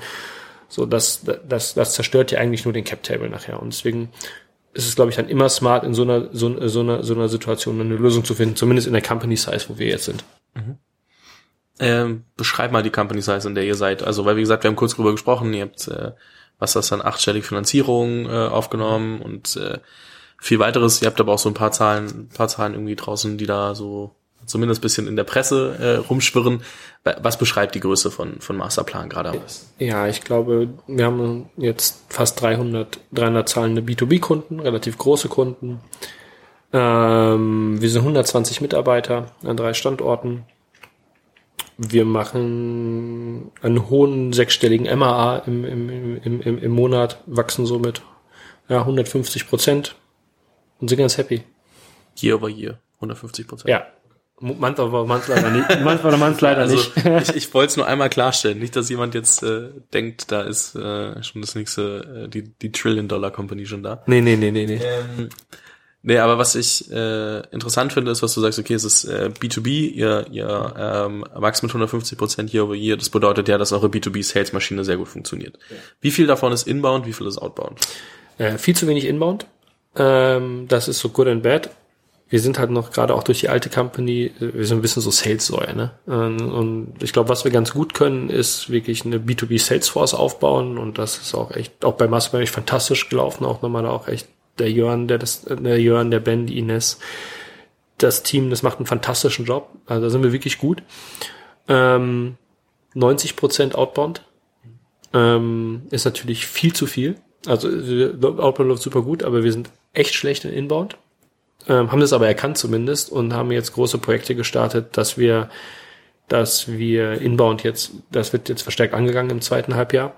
so, das, das, das zerstört ja eigentlich nur den Cap-Table nachher. Und deswegen ist es, glaube ich, dann immer smart, in so einer, so, so, einer, so einer Situation eine Lösung zu finden, zumindest in der Company-Size, wo wir jetzt sind. Mhm.
Ähm, beschreib mal die Company Size, in der ihr seid. Also, weil wie gesagt, wir haben kurz drüber gesprochen, ihr habt, äh, was das dann, achtstellige Finanzierung äh, aufgenommen und äh, viel weiteres. Ihr habt aber auch so ein paar Zahlen, paar Zahlen irgendwie draußen, die da so zumindest bisschen in der Presse äh, rumschwirren. Was beschreibt die Größe von, von Masterplan gerade?
Ja, ich glaube, wir haben jetzt fast 300, 300 zahlende B2B-Kunden, relativ große Kunden. Ähm, wir sind 120 Mitarbeiter an drei Standorten. Wir machen einen hohen sechsstelligen MAA im, im, im, im, im Monat, wachsen somit ja, 150 Prozent und sind ganz happy.
Year over year, 150 Prozent.
Ja, Manchmal war man leider nicht. Manchmal war man leider also, nicht.
ich ich wollte es nur einmal klarstellen. Nicht, dass jemand jetzt äh, denkt, da ist äh, schon das nächste, äh, die, die Trillion-Dollar-Company schon da.
Nee, nee, nee, nee, nee.
Ähm, nee, aber was ich äh, interessant finde, ist, was du sagst, okay, es ist äh, B2B, ihr, ihr ähm, wächst mit 150 Prozent year over year. Das bedeutet ja, dass eure B2B-Sales-Maschine sehr gut funktioniert. Ja. Wie viel davon ist Inbound, wie viel ist Outbound?
Äh, viel zu wenig Inbound. Ähm, das ist so good and bad wir sind halt noch gerade auch durch die alte Company, wir sind ein bisschen so Sales-Säue, ne? Ähm, und ich glaube, was wir ganz gut können, ist wirklich eine B2B Salesforce aufbauen und das ist auch echt, auch bei Mastermind fantastisch gelaufen, auch nochmal auch echt der Jörn, der das, der Jörn, der Ben, die Ines, das Team, das macht einen fantastischen Job. Also da sind wir wirklich gut. Ähm, 90 Prozent Outbound ähm, ist natürlich viel zu viel. Also Outbound läuft super gut, aber wir sind echt schlecht in Inbound ähm, haben das aber erkannt zumindest und haben jetzt große Projekte gestartet, dass wir, dass wir Inbound jetzt, das wird jetzt verstärkt angegangen im zweiten Halbjahr.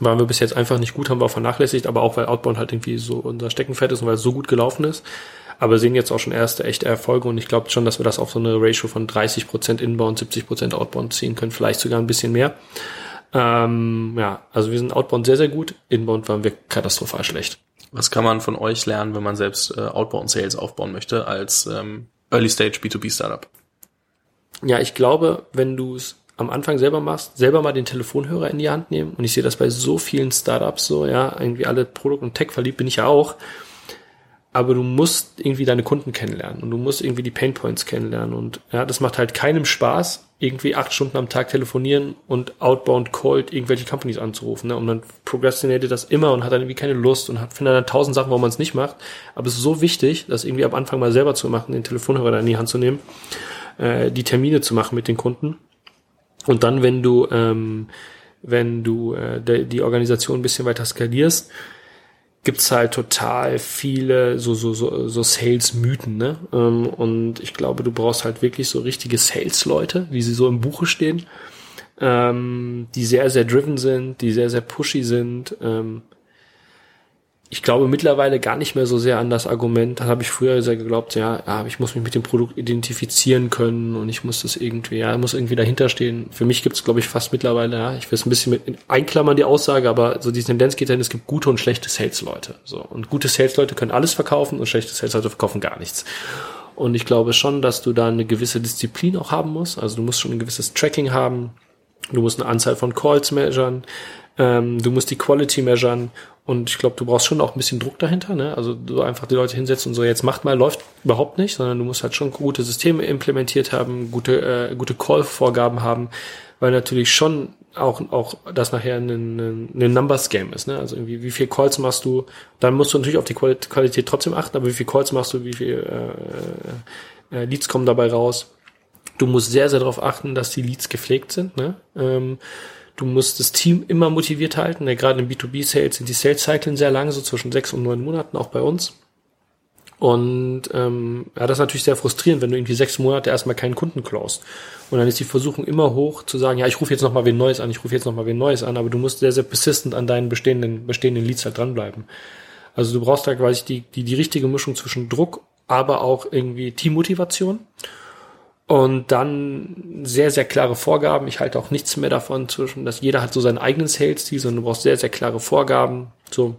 Waren wir bis jetzt einfach nicht gut, haben wir auch vernachlässigt, aber auch weil Outbound halt irgendwie so unser Steckenpferd ist und weil es so gut gelaufen ist. Aber sehen jetzt auch schon erste echte Erfolge und ich glaube schon, dass wir das auf so eine Ratio von 30 Prozent Inbound, 70 Prozent Outbound ziehen können, vielleicht sogar ein bisschen mehr. Ähm, ja, also wir sind Outbound sehr, sehr gut, Inbound waren wir katastrophal schlecht.
Was kann man von euch lernen, wenn man selbst äh, Outbound Sales aufbauen möchte als ähm, Early Stage B2B Startup?
Ja, ich glaube, wenn du es am Anfang selber machst, selber mal den Telefonhörer in die Hand nehmen. Und ich sehe das bei so vielen Startups so, ja, irgendwie alle Produkt- und Tech verliebt bin ich ja auch aber du musst irgendwie deine Kunden kennenlernen und du musst irgendwie die Painpoints kennenlernen und ja, das macht halt keinem Spaß, irgendwie acht Stunden am Tag telefonieren und outbound cold irgendwelche Companies anzurufen, ne? Und man prokrastiniert das immer und hat dann irgendwie keine Lust und hat findet dann tausend Sachen, warum man es nicht macht. Aber es ist so wichtig, das irgendwie am Anfang mal selber zu machen, den Telefonhörer da in die Hand zu nehmen, äh, die Termine zu machen mit den Kunden und dann, wenn du, ähm, wenn du äh, de, die Organisation ein bisschen weiter skalierst, gibt's halt total viele so so so, so Sales-Mythen, ne? Ähm, und ich glaube, du brauchst halt wirklich so richtige Sales-Leute, wie sie so im Buche stehen, ähm, die sehr sehr driven sind, die sehr sehr pushy sind. Ich glaube mittlerweile gar nicht mehr so sehr an das Argument. Das habe ich früher sehr geglaubt, ja, ja, ich muss mich mit dem Produkt identifizieren können und ich muss das irgendwie, ja, muss irgendwie dahinter stehen. Für mich gibt es, glaube ich, fast mittlerweile, ja, ich will es ein bisschen mit einklammern, die Aussage, aber so die Tendenz geht dann, es gibt gute und schlechte Sales-Leute. So. Und gute Sales-Leute können alles verkaufen und schlechte Sales-Leute verkaufen gar nichts. Und ich glaube schon, dass du da eine gewisse Disziplin auch haben musst. Also du musst schon ein gewisses Tracking haben. Du musst eine Anzahl von Calls measuren. Ähm, du musst die Quality measuren und ich glaube, du brauchst schon auch ein bisschen Druck dahinter, ne? Also du einfach die Leute hinsetzen und so, jetzt macht mal, läuft überhaupt nicht, sondern du musst halt schon gute Systeme implementiert haben, gute, äh, gute Call-Vorgaben haben, weil natürlich schon auch, auch das nachher ein, ein, ein Numbers-Game ist, ne? Also irgendwie, wie viel Calls machst du, dann musst du natürlich auf die Qualität trotzdem achten, aber wie viel Calls machst du, wie viel äh, äh, Leads kommen dabei raus. Du musst sehr, sehr darauf achten, dass die Leads gepflegt sind, ne? Ähm, Du musst das Team immer motiviert halten. Ja, gerade im B2B-Sales sind die Sales-Cyclen sehr lang, so zwischen sechs und neun Monaten, auch bei uns. Und ähm, ja, das ist natürlich sehr frustrierend, wenn du irgendwie sechs Monate erstmal keinen Kunden closed. Und dann ist die Versuchung immer hoch zu sagen, ja, ich rufe jetzt nochmal wen Neues an, ich rufe jetzt nochmal wen Neues an, aber du musst sehr, sehr persistent an deinen bestehenden, bestehenden Leads halt dranbleiben. Also du brauchst da quasi die, die, die richtige Mischung zwischen Druck, aber auch irgendwie Teammotivation. Und dann sehr, sehr klare Vorgaben. Ich halte auch nichts mehr davon zwischen, dass jeder hat so seinen eigenen Sales-Stil, sondern du brauchst sehr, sehr klare Vorgaben. So,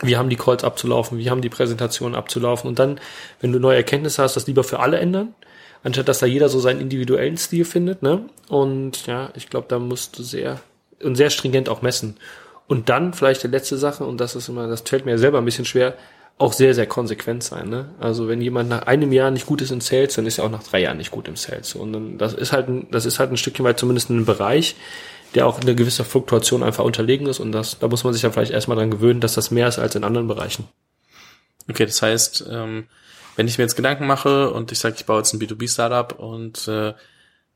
wie haben die Calls abzulaufen, wie haben die Präsentationen abzulaufen. Und dann, wenn du neue Erkenntnisse hast, das lieber für alle ändern, anstatt dass da jeder so seinen individuellen Stil findet. Ne? Und ja, ich glaube, da musst du sehr und sehr stringent auch messen. Und dann vielleicht die letzte Sache, und das ist immer, das fällt mir selber ein bisschen schwer, auch sehr, sehr konsequent sein. Ne? Also wenn jemand nach einem Jahr nicht gut ist in Sales, dann ist er auch nach drei Jahren nicht gut im Sales. Und dann, das ist halt, ein, das ist halt ein Stückchen weit zumindest ein Bereich, der auch eine gewisse Fluktuation einfach unterlegen ist. Und das, da muss man sich dann vielleicht erstmal dran gewöhnen, dass das mehr ist als in anderen Bereichen.
Okay, das heißt, ähm, wenn ich mir jetzt Gedanken mache und ich sage, ich baue jetzt ein B2B-Startup und äh,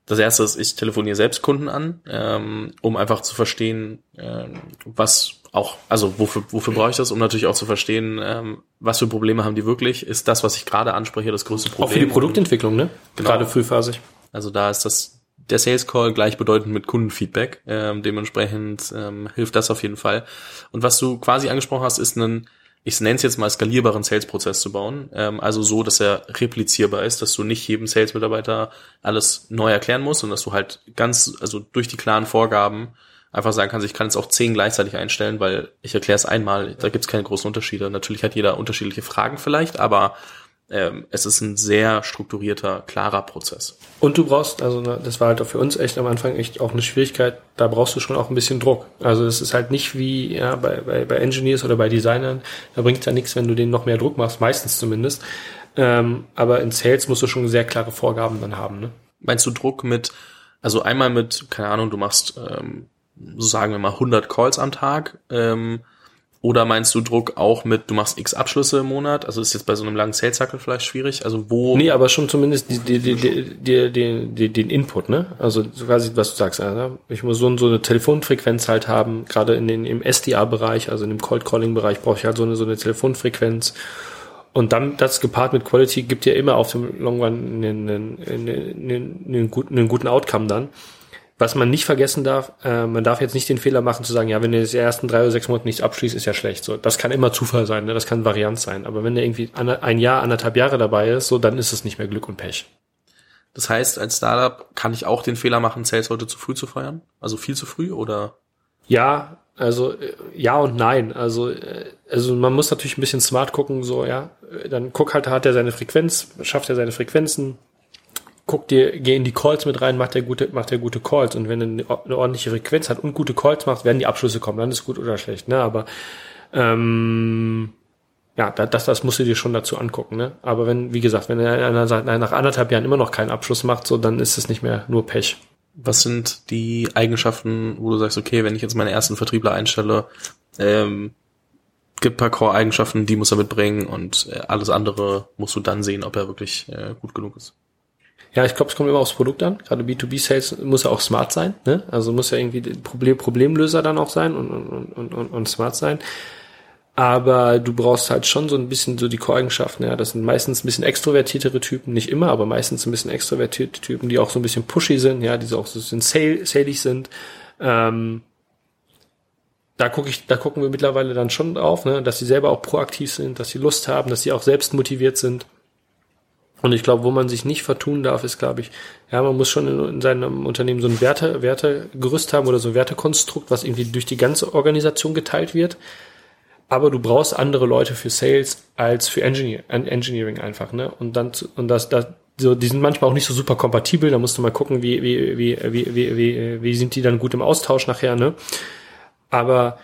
das erste ist, ich telefoniere selbst Kunden an, ähm, um einfach zu verstehen, äh, was auch, also wofür, wofür brauche ich das, um natürlich auch zu verstehen, ähm, was für Probleme haben die wirklich? Ist das, was ich gerade anspreche, das größte Problem?
Auch für die Produktentwicklung, ne?
Genau.
Gerade frühphasig.
Also da ist das der Sales Call gleichbedeutend mit Kundenfeedback. Ähm, dementsprechend ähm, hilft das auf jeden Fall. Und was du quasi angesprochen hast, ist einen ich nenne es jetzt mal skalierbaren Sales-Prozess zu bauen. Ähm, also so, dass er replizierbar ist, dass du nicht jedem Sales-Mitarbeiter alles neu erklären musst und dass du halt ganz, also durch die klaren Vorgaben einfach sagen kannst, ich kann jetzt auch zehn gleichzeitig einstellen, weil ich erkläre es einmal, da gibt es keine großen Unterschiede. Natürlich hat jeder unterschiedliche Fragen vielleicht, aber ähm, es ist ein sehr strukturierter, klarer Prozess.
Und du brauchst, also ne, das war halt auch für uns echt am Anfang echt auch eine Schwierigkeit, da brauchst du schon auch ein bisschen Druck. Also es ist halt nicht wie ja, bei, bei, bei Engineers oder bei Designern, da bringt ja nichts, wenn du denen noch mehr Druck machst, meistens zumindest. Ähm, aber in Sales musst du schon sehr klare Vorgaben dann haben. Ne?
Meinst du Druck mit, also einmal mit, keine Ahnung, du machst, ähm, so sagen wir mal, 100 Calls am Tag, ähm, oder meinst du Druck auch mit, du machst x Abschlüsse im Monat? Also ist jetzt bei so einem langen Sales vielleicht schwierig? Also wo?
Nee, aber schon zumindest die, die, die, die, die, die, den Input, ne? Also quasi, was du sagst, also ich muss so, so eine Telefonfrequenz halt haben, gerade in den, im SDA-Bereich, also in dem Cold Calling-Bereich brauche ich halt so eine, so eine Telefonfrequenz. Und dann das gepaart mit Quality gibt ja immer auf dem Long Run einen, einen, einen, einen, guten, einen guten Outcome dann. Was man nicht vergessen darf, äh, man darf jetzt nicht den Fehler machen zu sagen, ja, wenn er die ersten drei oder sechs Monate nichts abschließt, ist ja schlecht. So, das kann immer Zufall sein, ne? das kann Varianz sein. Aber wenn er irgendwie ein Jahr, anderthalb Jahre dabei ist, so, dann ist es nicht mehr Glück und Pech.
Das heißt, als Startup kann ich auch den Fehler machen, Sales heute zu früh zu feuern? Also viel zu früh oder?
Ja, also äh, ja und nein. Also äh, also man muss natürlich ein bisschen smart gucken, so ja. Dann guck halt, hat er seine Frequenz, schafft er seine Frequenzen, guck dir, geh in die Calls mit rein, macht der gute, macht der gute Calls. Und wenn er eine, ordentliche Frequenz hat und gute Calls macht, werden die Abschlüsse kommen. Dann ist gut oder schlecht, ne? Aber ähm, ja, das, das musst du dir schon dazu angucken, ne? Aber wenn, wie gesagt, wenn er nach anderthalb Jahren immer noch keinen Abschluss macht, so, dann ist es nicht mehr nur Pech.
Was sind die Eigenschaften, wo du sagst, okay, wenn ich jetzt meine ersten Vertriebler einstelle, ähm, gibt paar Core-Eigenschaften, die muss er mitbringen und äh, alles andere musst du dann sehen, ob er wirklich äh, gut genug ist.
Ja, ich glaube, es kommt immer aufs Produkt an. Gerade B2B-Sales muss ja auch smart sein. Ne? Also muss ja irgendwie Problem, Problemlöser dann auch sein und, und, und, und, und smart sein. aber du brauchst halt schon so ein bisschen so die Core-Eigenschaften, ja, das sind meistens ein bisschen extrovertiertere Typen, nicht immer, aber meistens ein bisschen extrovertierte Typen, die auch so ein bisschen pushy sind, ja, die so auch so ein bisschen sale, salig sind. Ähm, da gucke ich, da gucken wir mittlerweile dann schon drauf, ne, dass sie selber auch proaktiv sind, dass sie Lust haben, dass sie auch selbst motiviert sind. Und ich glaube, wo man sich nicht vertun darf, ist, glaube ich, ja, man muss schon in, in, seinem Unternehmen so ein Werte, Wertegerüst haben oder so ein Wertekonstrukt, was irgendwie durch die ganze Organisation geteilt wird aber du brauchst andere Leute für Sales als für Engineer, Engineering einfach, ne? Und dann und das, das so, die sind manchmal auch nicht so super kompatibel. Da musst du mal gucken, wie wie wie wie wie wie, wie sind die dann gut im Austausch nachher, ne? Aber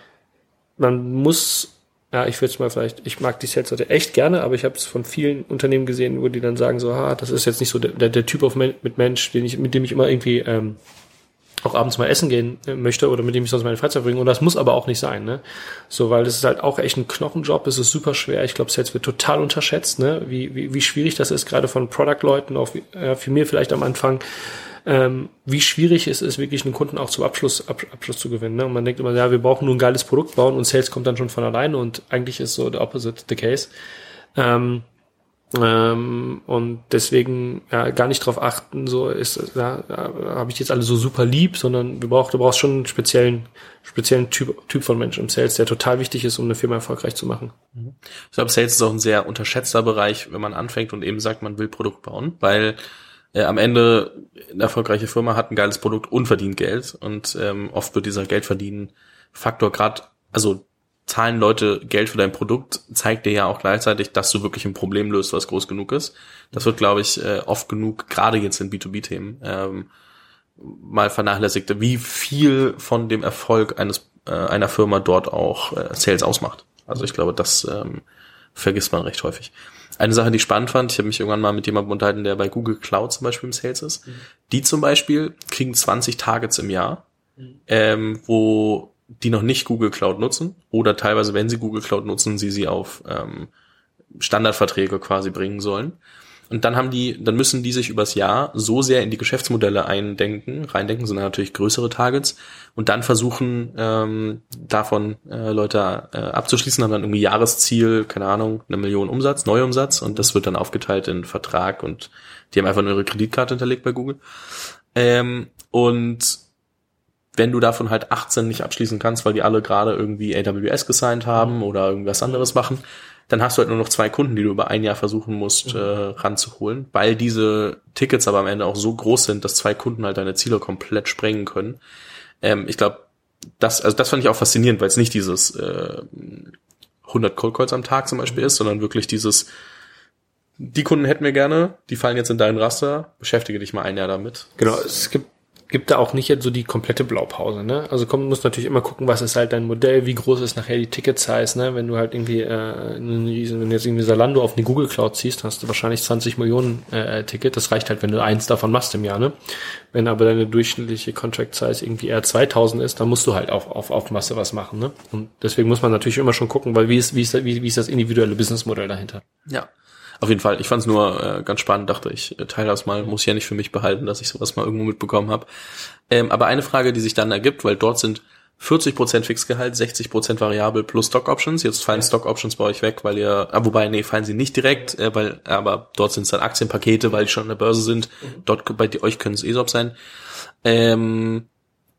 man muss ja, ich würde es mal vielleicht, ich mag die Sales-Leute echt gerne, aber ich habe es von vielen Unternehmen gesehen, wo die dann sagen so, ah, das ist jetzt nicht so der, der, Typ auf mit Mensch, den ich, mit dem ich immer irgendwie ähm, auch abends mal essen gehen äh, möchte oder mit dem ich sonst meine Freizeit verbringe. Und das muss aber auch nicht sein, ne? So, weil das ist halt auch echt ein Knochenjob, es ist super schwer. Ich glaube, Sales wird total unterschätzt, ne? Wie, wie, wie schwierig das ist, gerade von Product-Leuten, auch äh, für mir vielleicht am Anfang, ähm, wie schwierig es ist, wirklich einen Kunden auch zum Abschluss, Ab, Abschluss zu gewinnen. Ne? Und man denkt immer, ja, wir brauchen nur ein geiles Produkt bauen und Sales kommt dann schon von alleine und eigentlich ist so der opposite the case. Ähm, ähm, und deswegen ja, gar nicht drauf achten, so ist ja, habe ich jetzt alle so super lieb, sondern du brauchst, du brauchst schon einen speziellen, speziellen Typ, Typ von Mensch im Sales, der total wichtig ist, um eine Firma erfolgreich zu machen.
Mhm. Ich glaube, Sales ist auch ein sehr unterschätzter Bereich, wenn man anfängt und eben sagt, man will Produkt bauen, weil äh, am Ende eine erfolgreiche Firma hat ein geiles Produkt und verdient Geld und ähm, oft wird dieser Geldverdienen Faktor gerade, also zahlen Leute Geld für dein Produkt, zeigt dir ja auch gleichzeitig, dass du wirklich ein Problem löst, was groß genug ist. Das wird, glaube ich, äh, oft genug, gerade jetzt in B2B-Themen, ähm, mal vernachlässigt, wie viel von dem Erfolg eines äh, einer Firma dort auch äh, Sales ausmacht. Also ich glaube, das ähm, vergisst man recht häufig. Eine Sache, die ich spannend fand, ich habe mich irgendwann mal mit jemandem unterhalten, der bei Google Cloud zum Beispiel im Sales ist. Mhm. Die zum Beispiel kriegen 20 Targets im Jahr, mhm. ähm, wo die noch nicht Google Cloud nutzen oder teilweise, wenn sie Google Cloud nutzen, sie sie auf ähm, Standardverträge quasi bringen sollen. Und dann haben die, dann müssen die sich übers Jahr so sehr in die Geschäftsmodelle eindenken, reindenken, sind natürlich größere Targets und dann versuchen ähm, davon äh, Leute äh, abzuschließen, haben dann irgendwie Jahresziel, keine Ahnung, eine Million Umsatz, Neuumsatz und das wird dann aufgeteilt in Vertrag und die haben einfach nur ihre Kreditkarte hinterlegt bei Google. Ähm, und wenn du davon halt 18 nicht abschließen kannst, weil die alle gerade irgendwie AWS gesigned haben oder irgendwas anderes machen, dann hast du halt nur noch zwei Kunden, die du über ein Jahr versuchen musst mhm. äh, ranzuholen, weil diese Tickets aber am Ende auch so groß sind, dass zwei Kunden halt deine Ziele komplett sprengen können. Ähm, ich glaube, das, also das fand ich auch faszinierend, weil es nicht dieses äh, 100 Cold Calls am Tag zum Beispiel mhm. ist, sondern wirklich dieses die Kunden hätten wir gerne, die fallen jetzt in deinen Raster, beschäftige dich mal ein Jahr damit.
Genau, es gibt gibt da auch nicht jetzt so die komplette Blaupause, ne? Also komm, muss natürlich immer gucken, was ist halt dein Modell, wie groß ist nachher die Ticket-Size, ne? Wenn du halt irgendwie äh, wenn jetzt irgendwie Salando auf eine Google Cloud ziehst, hast du wahrscheinlich 20 Millionen äh, Ticket. Das reicht halt, wenn du eins davon machst im Jahr, ne? Wenn aber deine durchschnittliche Contract-Size irgendwie eher 2000 ist, dann musst du halt auf, auf, auf Masse was machen, ne? Und deswegen muss man natürlich immer schon gucken, weil wie ist, wie ist, wie, wie ist das individuelle Businessmodell dahinter?
Ja. Auf jeden Fall. Ich fand es nur äh, ganz spannend, dachte ich, äh, teile das mal, muss ich ja nicht für mich behalten, dass ich sowas mal irgendwo mitbekommen habe. Ähm, aber eine Frage, die sich dann ergibt, weil dort sind 40% Fixgehalt, 60% variabel plus Stock Options. Jetzt fallen ja. Stock Options bei euch weg, weil ihr, ah, wobei, nee, fallen sie nicht direkt, äh, weil, aber dort sind es dann Aktienpakete, weil die schon an der Börse sind. Mhm. Dort, bei euch können es ESOP sein. Ähm,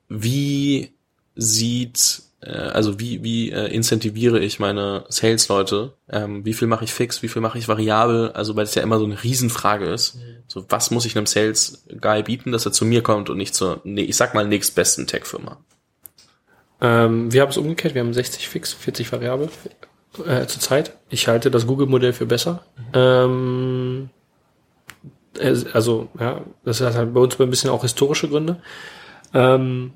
wie sieht äh, also wie, wie äh, incentiviere ich meine Sales-Leute? Ähm, wie viel mache ich fix, wie viel mache ich variabel? Also weil es ja immer so eine Riesenfrage ist. Mhm. So, was muss ich einem Sales-Guy bieten, dass er zu mir kommt und nicht zur, nee, ich sag mal, nächstbesten Tech-Firma?
Ähm, wir haben es umgekehrt, wir haben 60 fix, 40 variabel äh, zur Zeit. Ich halte das Google-Modell für besser. Mhm. Ähm, also, ja, das hat halt bei uns ein bisschen auch historische Gründe. Ähm,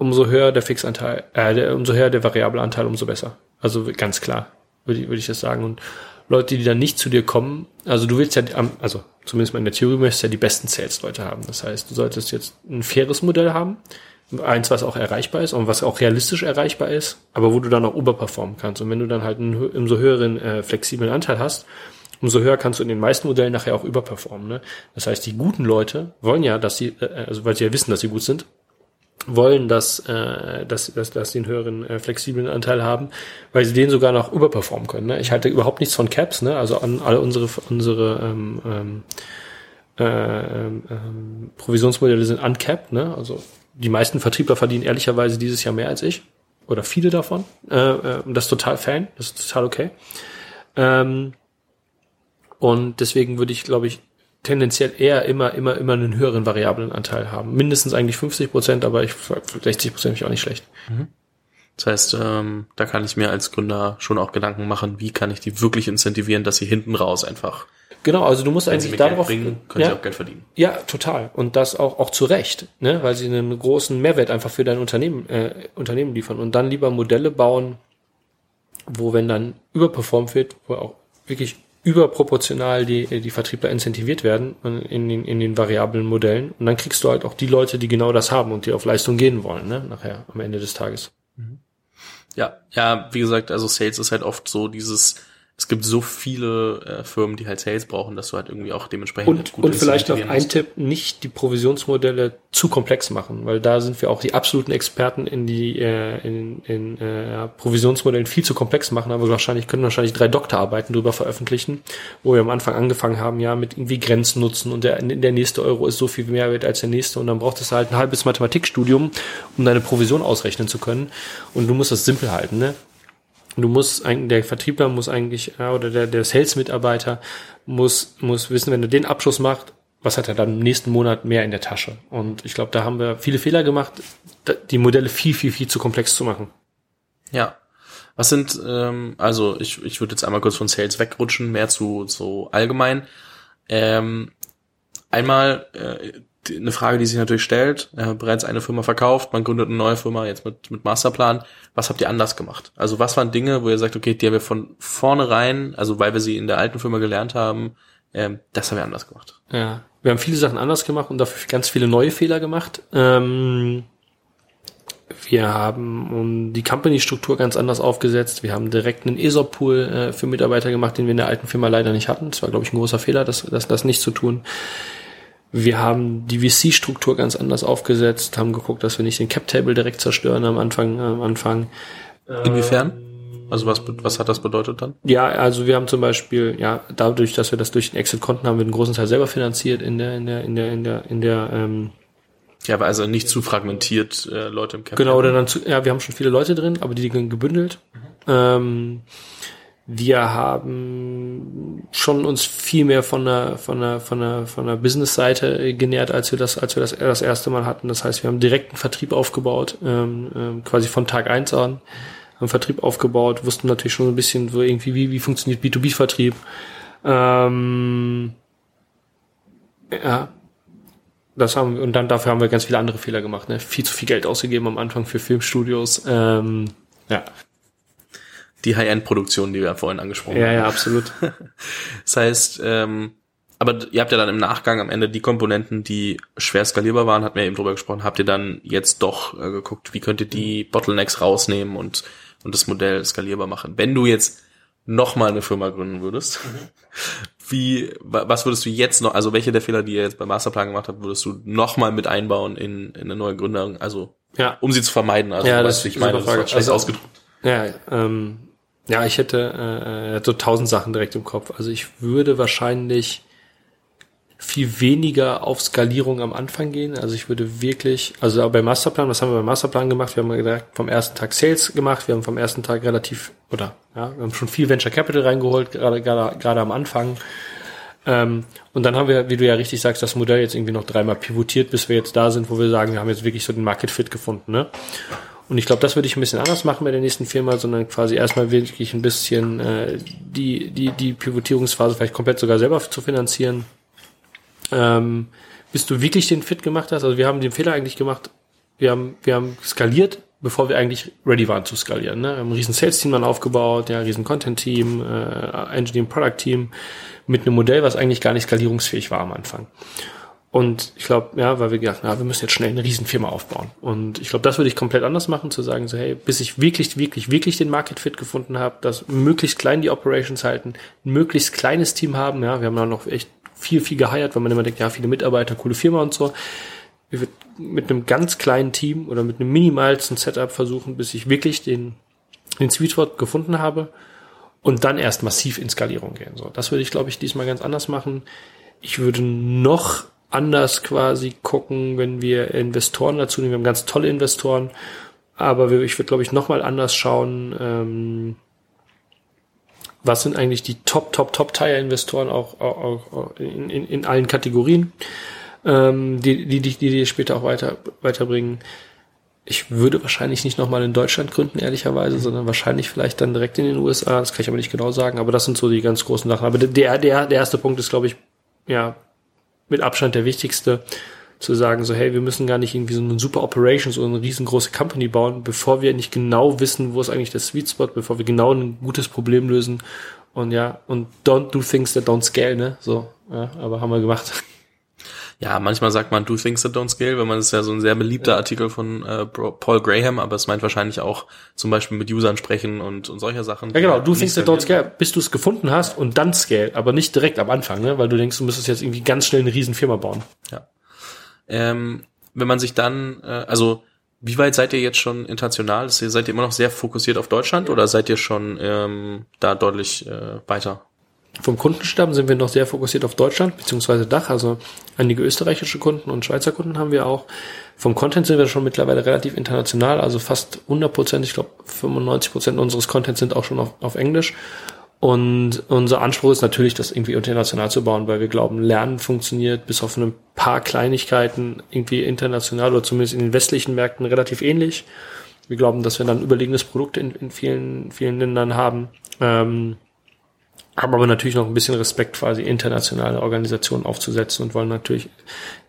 umso höher der Fixanteil, äh, der, umso höher der variable Anteil, umso besser. Also ganz klar, würde ich, würde ich das sagen. Und Leute, die dann nicht zu dir kommen, also du willst ja, also zumindest mal in der Theorie möchtest ja die besten Sales-Leute haben. Das heißt, du solltest jetzt ein faires Modell haben, eins, was auch erreichbar ist und was auch realistisch erreichbar ist, aber wo du dann auch überperformen kannst. Und wenn du dann halt einen umso höheren äh, flexiblen Anteil hast, umso höher kannst du in den meisten Modellen nachher auch überperformen. Ne? Das heißt, die guten Leute wollen ja, dass sie, äh, also weil sie ja wissen, dass sie gut sind, wollen, dass, äh, dass, dass, dass den höheren äh, flexiblen Anteil haben, weil sie den sogar noch überperformen können. Ne? Ich halte überhaupt nichts von Caps, ne? also an alle unsere unsere ähm, ähm, äh, ähm, ähm, Provisionsmodelle sind uncapped, ne? also die meisten Vertriebler verdienen ehrlicherweise dieses Jahr mehr als ich oder viele davon. Äh, äh, das ist total Fan, das ist total okay. Ähm, und deswegen würde ich, glaube ich, tendenziell eher immer, immer, immer einen höheren variablen Anteil haben. Mindestens eigentlich 50 Prozent, aber ich 60 Prozent ich auch nicht schlecht. Mhm.
Das heißt, ähm, da kann ich mir als Gründer schon auch Gedanken machen, wie kann ich die wirklich incentivieren, dass sie hinten raus einfach.
Genau, also du musst eigentlich darauf
bringen, können ja, sie auch Geld verdienen.
Ja, total. Und das auch auch zu Recht, ne, weil sie einen großen Mehrwert einfach für dein Unternehmen äh, Unternehmen liefern und dann lieber Modelle bauen, wo wenn dann überperformt wird, wo auch wirklich überproportional die, die Vertriebler incentiviert werden in den, in den variablen Modellen. Und dann kriegst du halt auch die Leute, die genau das haben und die auf Leistung gehen wollen, ne, nachher am Ende des Tages.
Ja, ja, wie gesagt, also Sales ist halt oft so dieses, es gibt so viele äh, Firmen, die halt Sales brauchen, dass du halt irgendwie auch dementsprechend
und, gut Und vielleicht noch ein Tipp, nicht die Provisionsmodelle zu komplex machen, weil da sind wir auch die absoluten Experten in die äh, in, in äh, Provisionsmodellen viel zu komplex machen, aber wahrscheinlich können wahrscheinlich drei Doktorarbeiten drüber veröffentlichen, wo wir am Anfang angefangen haben, ja, mit irgendwie Grenzen nutzen und der, der nächste Euro ist so viel mehr wert als der nächste und dann braucht es halt ein halbes Mathematikstudium, um deine Provision ausrechnen zu können und du musst das simpel halten, ne? Du musst eigentlich, der Vertriebler muss eigentlich, ja, oder der, der Sales-Mitarbeiter muss, muss wissen, wenn er den Abschluss macht, was hat er dann im nächsten Monat mehr in der Tasche? Und ich glaube, da haben wir viele Fehler gemacht, die Modelle viel, viel, viel zu komplex zu machen.
Ja. Was sind, ähm, also ich, ich würde jetzt einmal kurz von Sales wegrutschen, mehr zu so allgemein. Ähm, einmal äh, eine Frage, die sich natürlich stellt, äh, bereits eine Firma verkauft, man gründet eine neue Firma, jetzt mit, mit Masterplan. Was habt ihr anders gemacht? Also was waren Dinge, wo ihr sagt, okay, die haben wir von vornherein, also weil wir sie in der alten Firma gelernt haben, ähm, das haben wir anders gemacht.
Ja, wir haben viele Sachen anders gemacht und dafür ganz viele neue Fehler gemacht. Ähm, wir haben die Company-Struktur ganz anders aufgesetzt. Wir haben direkt einen ESOP-Pool äh, für Mitarbeiter gemacht, den wir in der alten Firma leider nicht hatten. Das war, glaube ich, ein großer Fehler, das, das, das nicht zu tun. Wir haben die VC-Struktur ganz anders aufgesetzt, haben geguckt, dass wir nicht den Cap-Table direkt zerstören am Anfang. Am Anfang.
Inwiefern? Also was, was hat das bedeutet dann?
Ja, also wir haben zum Beispiel, ja, dadurch, dass wir das durch den Exit konnten, haben wir einen großen Teil selber finanziert in der, in der, in der, in der, in der, ähm,
ja, aber also nicht zu fragmentiert äh, Leute im
Cap. Genau, oder dann zu, ja, wir haben schon viele Leute drin, aber die liegen gebündelt. Mhm. Ähm, wir haben schon uns viel mehr von der von der von der von der Business-Seite genährt, als wir das als wir das das erste Mal hatten. Das heißt, wir haben direkt einen Vertrieb aufgebaut, ähm, ähm, quasi von Tag eins an, haben Vertrieb aufgebaut, wussten natürlich schon ein bisschen so irgendwie wie wie funktioniert B2B-Vertrieb. Ähm, ja, das haben wir, und dann dafür haben wir ganz viele andere Fehler gemacht, ne? Viel zu viel Geld ausgegeben am Anfang für Filmstudios. Ähm, ja,
die High-End-Produktion, die wir vorhin angesprochen
ja, haben. Ja, ja, absolut.
das heißt, ähm, aber ihr habt ja dann im Nachgang am Ende die Komponenten, die schwer skalierbar waren, hat mir eben drüber gesprochen, habt ihr dann jetzt doch äh, geguckt, wie könnt ihr die Bottlenecks rausnehmen und, und das Modell skalierbar machen. Wenn du jetzt nochmal eine Firma gründen würdest, mhm. wie, was würdest du jetzt noch, also welche der Fehler, die ihr jetzt beim Masterplan gemacht habt, würdest du nochmal mit einbauen in, in eine neue Gründung, also, ja. um sie zu vermeiden, also,
ja, das, ich meine, das war
schlecht also, ausgedrückt.
Ja, ähm, ja, ich hätte äh, äh, so tausend Sachen direkt im Kopf. Also ich würde wahrscheinlich viel weniger auf Skalierung am Anfang gehen. Also ich würde wirklich, also beim Masterplan, was haben wir beim Masterplan gemacht? Wir haben direkt vom ersten Tag Sales gemacht. Wir haben vom ersten Tag relativ, oder ja, wir haben schon viel Venture Capital reingeholt, gerade, gerade, gerade am Anfang. Ähm, und dann haben wir, wie du ja richtig sagst, das Modell jetzt irgendwie noch dreimal pivotiert, bis wir jetzt da sind, wo wir sagen, wir haben jetzt wirklich so den Market Fit gefunden. Ne? Und ich glaube, das würde ich ein bisschen anders machen bei der nächsten Firma, sondern quasi erstmal wirklich ein bisschen äh, die, die, die Pivotierungsphase vielleicht komplett sogar selber zu finanzieren. Ähm, bis du wirklich den Fit gemacht hast. Also wir haben den Fehler eigentlich gemacht, wir haben, wir haben skaliert, bevor wir eigentlich ready waren zu skalieren. Ne? Wir haben ein riesen Sales-Team dann aufgebaut, ja, ein riesen Content-Team, äh, Engineering-Product-Team mit einem Modell, was eigentlich gar nicht skalierungsfähig war am Anfang. Und ich glaube, ja, weil wir gedacht haben, wir müssen jetzt schnell eine Riesenfirma aufbauen. Und ich glaube, das würde ich komplett anders machen, zu sagen, so, hey, bis ich wirklich, wirklich, wirklich den Market Fit gefunden habe, dass möglichst klein die Operations halten, ein möglichst kleines Team haben, ja, wir haben da noch echt viel, viel geheiert, weil man immer denkt, ja, viele Mitarbeiter, coole Firma und so. ich würde mit einem ganz kleinen Team oder mit einem minimalsten Setup versuchen, bis ich wirklich den, den Sweet Spot gefunden habe und dann erst massiv in Skalierung gehen. So, das würde ich, glaube ich, diesmal ganz anders machen. Ich würde noch anders quasi gucken, wenn wir Investoren dazu nehmen. Wir haben ganz tolle Investoren, aber ich würde, glaube ich, noch mal anders schauen, ähm, was sind eigentlich die Top, Top, Top-Tier-Investoren auch, auch, auch in, in, in allen Kategorien, ähm, die, die, die, die später auch weiter, weiterbringen. Ich würde wahrscheinlich nicht nochmal in Deutschland gründen, ehrlicherweise, sondern wahrscheinlich vielleicht dann direkt in den USA. Das kann ich aber nicht genau sagen, aber das sind so die ganz großen Sachen. Aber der, der, der erste Punkt ist, glaube ich, ja, mit Abstand der wichtigste, zu sagen, so, hey, wir müssen gar nicht irgendwie so eine super Operations oder eine riesengroße Company bauen, bevor wir nicht genau wissen, wo ist eigentlich der Sweet Spot, bevor wir genau ein gutes Problem lösen. Und ja, und don't do things that don't scale, ne? So, ja, aber haben wir gemacht.
Ja, manchmal sagt man do things that don't scale, wenn man ist ja so ein sehr beliebter ja. Artikel von äh, Paul Graham, aber es meint wahrscheinlich auch zum Beispiel mit Usern sprechen und, und solche Sachen.
Ja genau, do things that don't scale, bis du es gefunden hast und dann scale, aber nicht direkt am Anfang, ne? weil du denkst, du müsstest jetzt irgendwie ganz schnell eine riesen Firma bauen.
Ja. Ähm, wenn man sich dann, äh, also wie weit seid ihr jetzt schon international? Seid ihr immer noch sehr fokussiert auf Deutschland oder seid ihr schon ähm, da deutlich äh, weiter?
Vom Kundenstamm sind wir noch sehr fokussiert auf Deutschland beziehungsweise Dach, also einige österreichische Kunden und Schweizer Kunden haben wir auch. Vom Content sind wir schon mittlerweile relativ international, also fast 100 Prozent, ich glaube 95 Prozent unseres Contents sind auch schon auf, auf Englisch. Und unser Anspruch ist natürlich, das irgendwie international zu bauen, weil wir glauben, Lernen funktioniert bis auf ein paar Kleinigkeiten irgendwie international oder zumindest in den westlichen Märkten relativ ähnlich. Wir glauben, dass wir dann überlegenes Produkt in, in vielen, vielen Ländern haben. Ähm, haben aber natürlich noch ein bisschen Respekt, quasi internationale Organisationen aufzusetzen und wollen natürlich,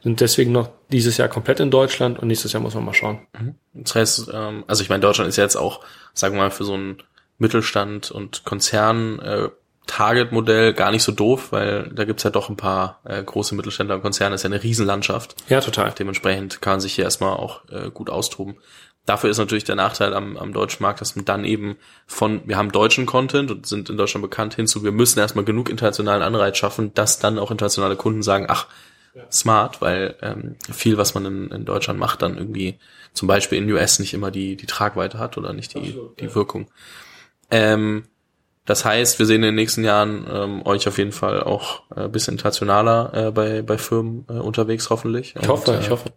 sind deswegen noch dieses Jahr komplett in Deutschland und nächstes Jahr muss man mal schauen.
Mhm. Das heißt, ähm, also ich meine, Deutschland ist ja jetzt auch, sagen wir mal, für so ein Mittelstand und Konzern äh, Target-Modell gar nicht so doof, weil da gibt's ja doch ein paar äh, große Mittelständler und Konzerne, das ist ja eine Riesenlandschaft.
Ja, total.
Dementsprechend kann man sich hier erstmal auch äh, gut austoben. Dafür ist natürlich der Nachteil am, am deutschen Markt, dass man dann eben von, wir haben deutschen Content und sind in Deutschland bekannt hinzu, wir müssen erstmal genug internationalen Anreiz schaffen, dass dann auch internationale Kunden sagen, ach, ja. smart, weil ähm, viel, was man in, in Deutschland macht, dann irgendwie zum Beispiel in US nicht immer die, die Tragweite hat oder nicht die, Absolut, die ja. Wirkung. Ähm, das heißt, wir sehen in den nächsten Jahren ähm, euch auf jeden Fall auch äh, bisschen internationaler äh, bei, bei Firmen äh, unterwegs, hoffentlich.
Ich hoffe, Und, äh, ich hoffe.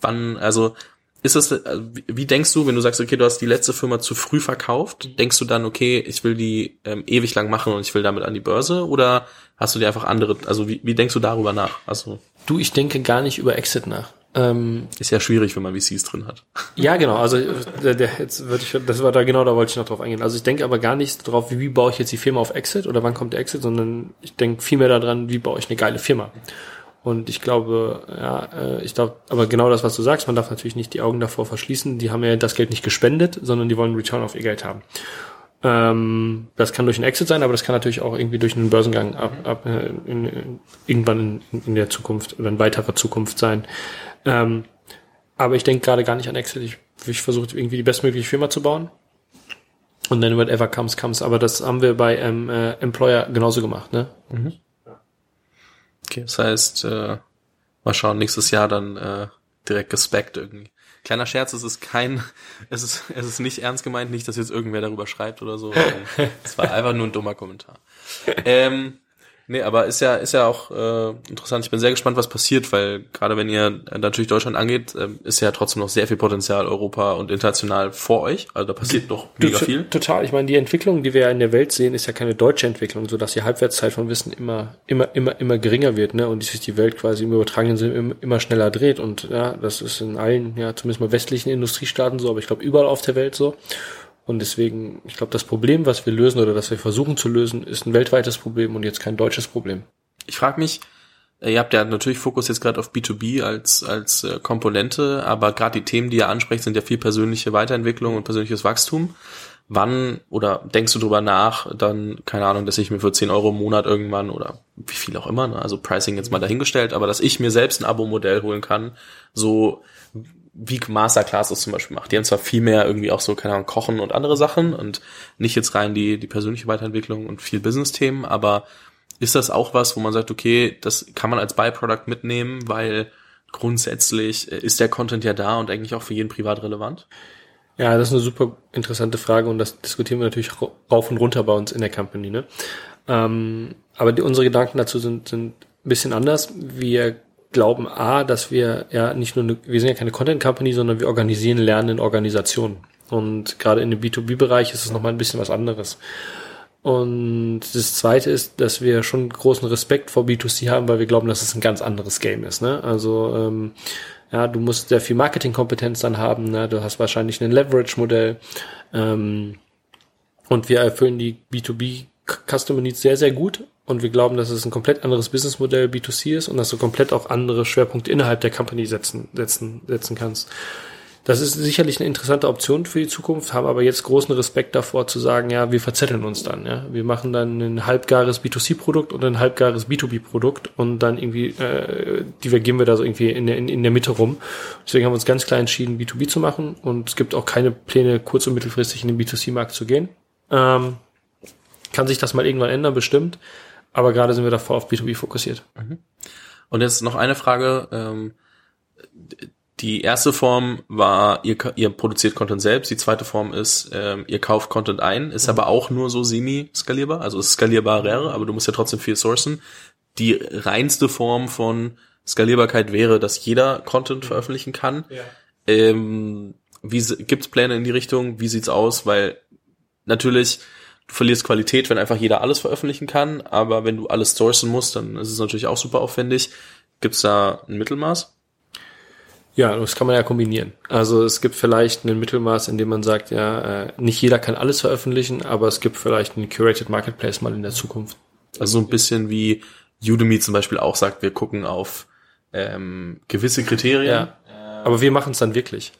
Wann, also ist es, äh, wie denkst du, wenn du sagst, okay, du hast die letzte Firma zu früh verkauft, denkst du dann, okay, ich will die ähm, ewig lang machen und ich will damit an die Börse oder hast du dir einfach andere, also wie, wie denkst du darüber nach? Also
du, ich denke gar nicht über Exit nach.
Ähm, ist ja schwierig, wenn man VCs drin hat.
Ja, genau. Also der, der, jetzt würde ich, das war da genau, da wollte ich noch drauf eingehen. Also ich denke aber gar nicht drauf, wie, wie baue ich jetzt die Firma auf Exit oder wann kommt der Exit, sondern ich denke vielmehr daran, wie baue ich eine geile Firma. Und ich glaube, ja, äh, ich glaube, aber genau das, was du sagst, man darf natürlich nicht die Augen davor verschließen. Die haben ja das Geld nicht gespendet, sondern die wollen Return auf ihr Geld haben. Ähm, das kann durch einen Exit sein, aber das kann natürlich auch irgendwie durch einen Börsengang ab, ab äh, in, in, irgendwann in, in, der Zukunft oder in weiterer Zukunft sein. Ähm, aber ich denke gerade gar nicht an Exit. Ich, ich versuche irgendwie die bestmögliche Firma zu bauen. Und dann whatever comes, comes. Aber das haben wir bei ähm, äh, Employer genauso gemacht, ne? Mhm.
Okay, das heißt, äh, mal schauen, nächstes Jahr dann äh, direkt gespeckt irgendwie. Kleiner Scherz, es ist kein, es ist, es ist nicht ernst gemeint, nicht, dass jetzt irgendwer darüber schreibt oder so. Es war einfach nur ein dummer Kommentar. Ähm, Nee, aber ist ja, ist ja auch äh, interessant. Ich bin sehr gespannt, was passiert, weil gerade wenn ihr natürlich Deutschland angeht, äh, ist ja trotzdem noch sehr viel Potenzial Europa und international vor euch. Also da passiert noch mega viel.
Total. Ich meine, die Entwicklung, die wir ja in der Welt sehen, ist ja keine deutsche Entwicklung, so dass die Halbwertszeit von Wissen immer, immer, immer, immer geringer wird, ne? Und sich die Welt quasi im übertragenen Sinne immer, immer schneller dreht. Und ja, das ist in allen, ja, zumindest mal westlichen Industriestaaten so, aber ich glaube überall auf der Welt so. Und deswegen, ich glaube, das Problem, was wir lösen oder das wir versuchen zu lösen, ist ein weltweites Problem und jetzt kein deutsches Problem.
Ich frage mich, äh, ihr habt ja natürlich Fokus jetzt gerade auf B2B als, als äh, Komponente, aber gerade die Themen, die ihr ansprecht, sind ja viel persönliche Weiterentwicklung und persönliches Wachstum. Wann oder denkst du drüber nach, dann, keine Ahnung, dass ich mir für 10 Euro im Monat irgendwann oder wie viel auch immer, ne, also Pricing jetzt mal dahingestellt, aber dass ich mir selbst ein Abo-Modell holen kann, so wie Masterclass es zum Beispiel macht. Die haben zwar viel mehr irgendwie auch so, keine Ahnung, Kochen und andere Sachen und nicht jetzt rein die, die persönliche Weiterentwicklung und viel Business-Themen, aber ist das auch was, wo man sagt, okay, das kann man als Byproduct mitnehmen, weil grundsätzlich, äh, ist der Content ja da und eigentlich auch für jeden privat relevant?
Ja, das ist eine super interessante Frage und das diskutieren wir natürlich rauf und runter bei uns in der Company. Ne? Ähm, aber die, unsere Gedanken dazu sind, sind ein bisschen anders. Wir glauben A, dass wir ja nicht nur, eine, wir sind ja keine Content Company, sondern wir organisieren Lernen in Organisationen. Und gerade in dem B2B-Bereich ist es nochmal ein bisschen was anderes. Und das zweite ist, dass wir schon großen Respekt vor B2C haben, weil wir glauben, dass es ein ganz anderes Game ist. Ne? Also ähm, ja, du musst sehr viel Marketingkompetenz dann haben, ne? du hast wahrscheinlich ein Leverage-Modell. Ähm, und wir erfüllen die B2B Customer Needs sehr, sehr gut. Und wir glauben, dass es ein komplett anderes Businessmodell B2C ist und dass du komplett auch andere Schwerpunkte innerhalb der Company setzen, setzen, setzen kannst. Das ist sicherlich eine interessante Option für die Zukunft, haben aber jetzt großen Respekt davor zu sagen, ja, wir verzetteln uns dann, ja. Wir machen dann ein halbgares B2C-Produkt und ein halbgares B2B-Produkt und dann irgendwie äh, divergieren wir da so irgendwie in der, in, in der Mitte rum. Deswegen haben wir uns ganz klar entschieden, B2B zu machen und es gibt auch keine Pläne, kurz- und mittelfristig in den B2C-Markt zu gehen. Ähm, kann sich das mal irgendwann ändern, bestimmt. Aber gerade sind wir davor auf B2B fokussiert. Mhm.
Und jetzt noch eine Frage. Ähm, die erste Form war, ihr, ihr produziert Content selbst. Die zweite Form ist, ähm, ihr kauft Content ein, ist mhm. aber auch nur so semi-skalierbar. Also ist skalierbar rare, aber du musst ja trotzdem viel sourcen. Die reinste Form von Skalierbarkeit wäre, dass jeder Content veröffentlichen kann. Ja. Ähm, wie gibt's Pläne in die Richtung? Wie sieht's aus? Weil natürlich du verlierst Qualität, wenn einfach jeder alles veröffentlichen kann, aber wenn du alles sourcen musst, dann ist es natürlich auch super aufwendig. Gibt's da ein Mittelmaß?
Ja, das kann man ja kombinieren. Also es gibt vielleicht ein Mittelmaß, in dem man sagt, ja, äh, nicht jeder kann alles veröffentlichen, aber es gibt vielleicht einen Curated Marketplace mal in der Zukunft.
Also so ein bisschen wie Udemy zum Beispiel auch sagt, wir gucken auf ähm, gewisse Kriterien. Ja.
Aber wir machen es dann wirklich.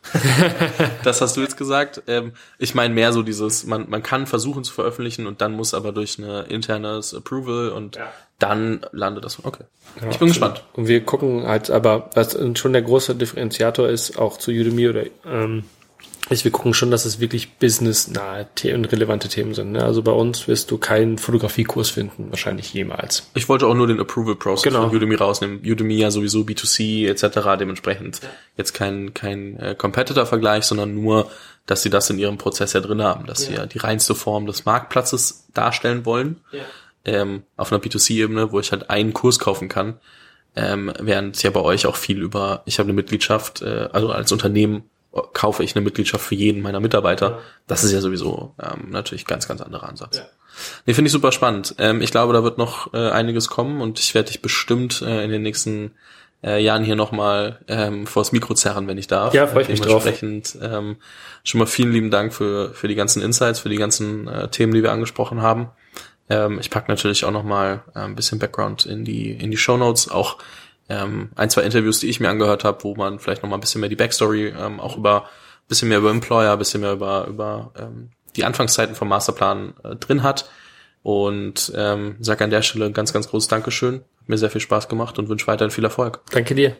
das hast du jetzt gesagt. Ähm, ich meine mehr so dieses, man, man kann versuchen zu veröffentlichen und dann muss aber durch eine internes Approval und ja. dann landet das. Okay. Ja, ich bin gespannt.
Und wir gucken halt aber, was schon der große Differenziator ist, auch zu Udemy oder ähm, ist, wir gucken schon, dass es wirklich businessnahe und relevante Themen sind. Ne? Also bei uns wirst du keinen Fotografiekurs finden, wahrscheinlich jemals.
Ich wollte auch nur den Approval Process genau. von Udemy rausnehmen. Udemy ja sowieso B2C etc. Dementsprechend ja. jetzt kein, kein äh, Competitor-Vergleich, sondern nur, dass sie das in ihrem Prozess ja drin haben, dass ja. sie ja die reinste Form des Marktplatzes darstellen wollen. Ja. Ähm, auf einer B2C-Ebene, wo ich halt einen Kurs kaufen kann. Ähm, während ja bei euch auch viel über, ich habe eine Mitgliedschaft, äh, also als Unternehmen kaufe ich eine Mitgliedschaft für jeden meiner Mitarbeiter. Ja. Das ist ja sowieso ähm, natürlich ganz, ganz anderer Ansatz. Ja. Nee, finde ich super spannend. Ähm, ich glaube, da wird noch äh, einiges kommen und ich werde dich bestimmt äh, in den nächsten äh, Jahren hier nochmal ähm, vors Mikro zerren, wenn ich darf.
Ja, freue ich mich drauf.
Ähm, schon mal vielen lieben Dank für, für die ganzen Insights, für die ganzen äh, Themen, die wir angesprochen haben. Ähm, ich pack natürlich auch nochmal äh, ein bisschen Background in die, in die Show Notes, auch ähm, ein, zwei Interviews, die ich mir angehört habe, wo man vielleicht noch mal ein bisschen mehr die Backstory, ähm, auch über bisschen mehr über Employer, bisschen mehr über, über ähm, die Anfangszeiten vom Masterplan äh, drin hat. Und ähm, sage an der Stelle ganz, ganz großes Dankeschön. Hat mir sehr viel Spaß gemacht und wünsche weiterhin viel Erfolg.
Danke dir.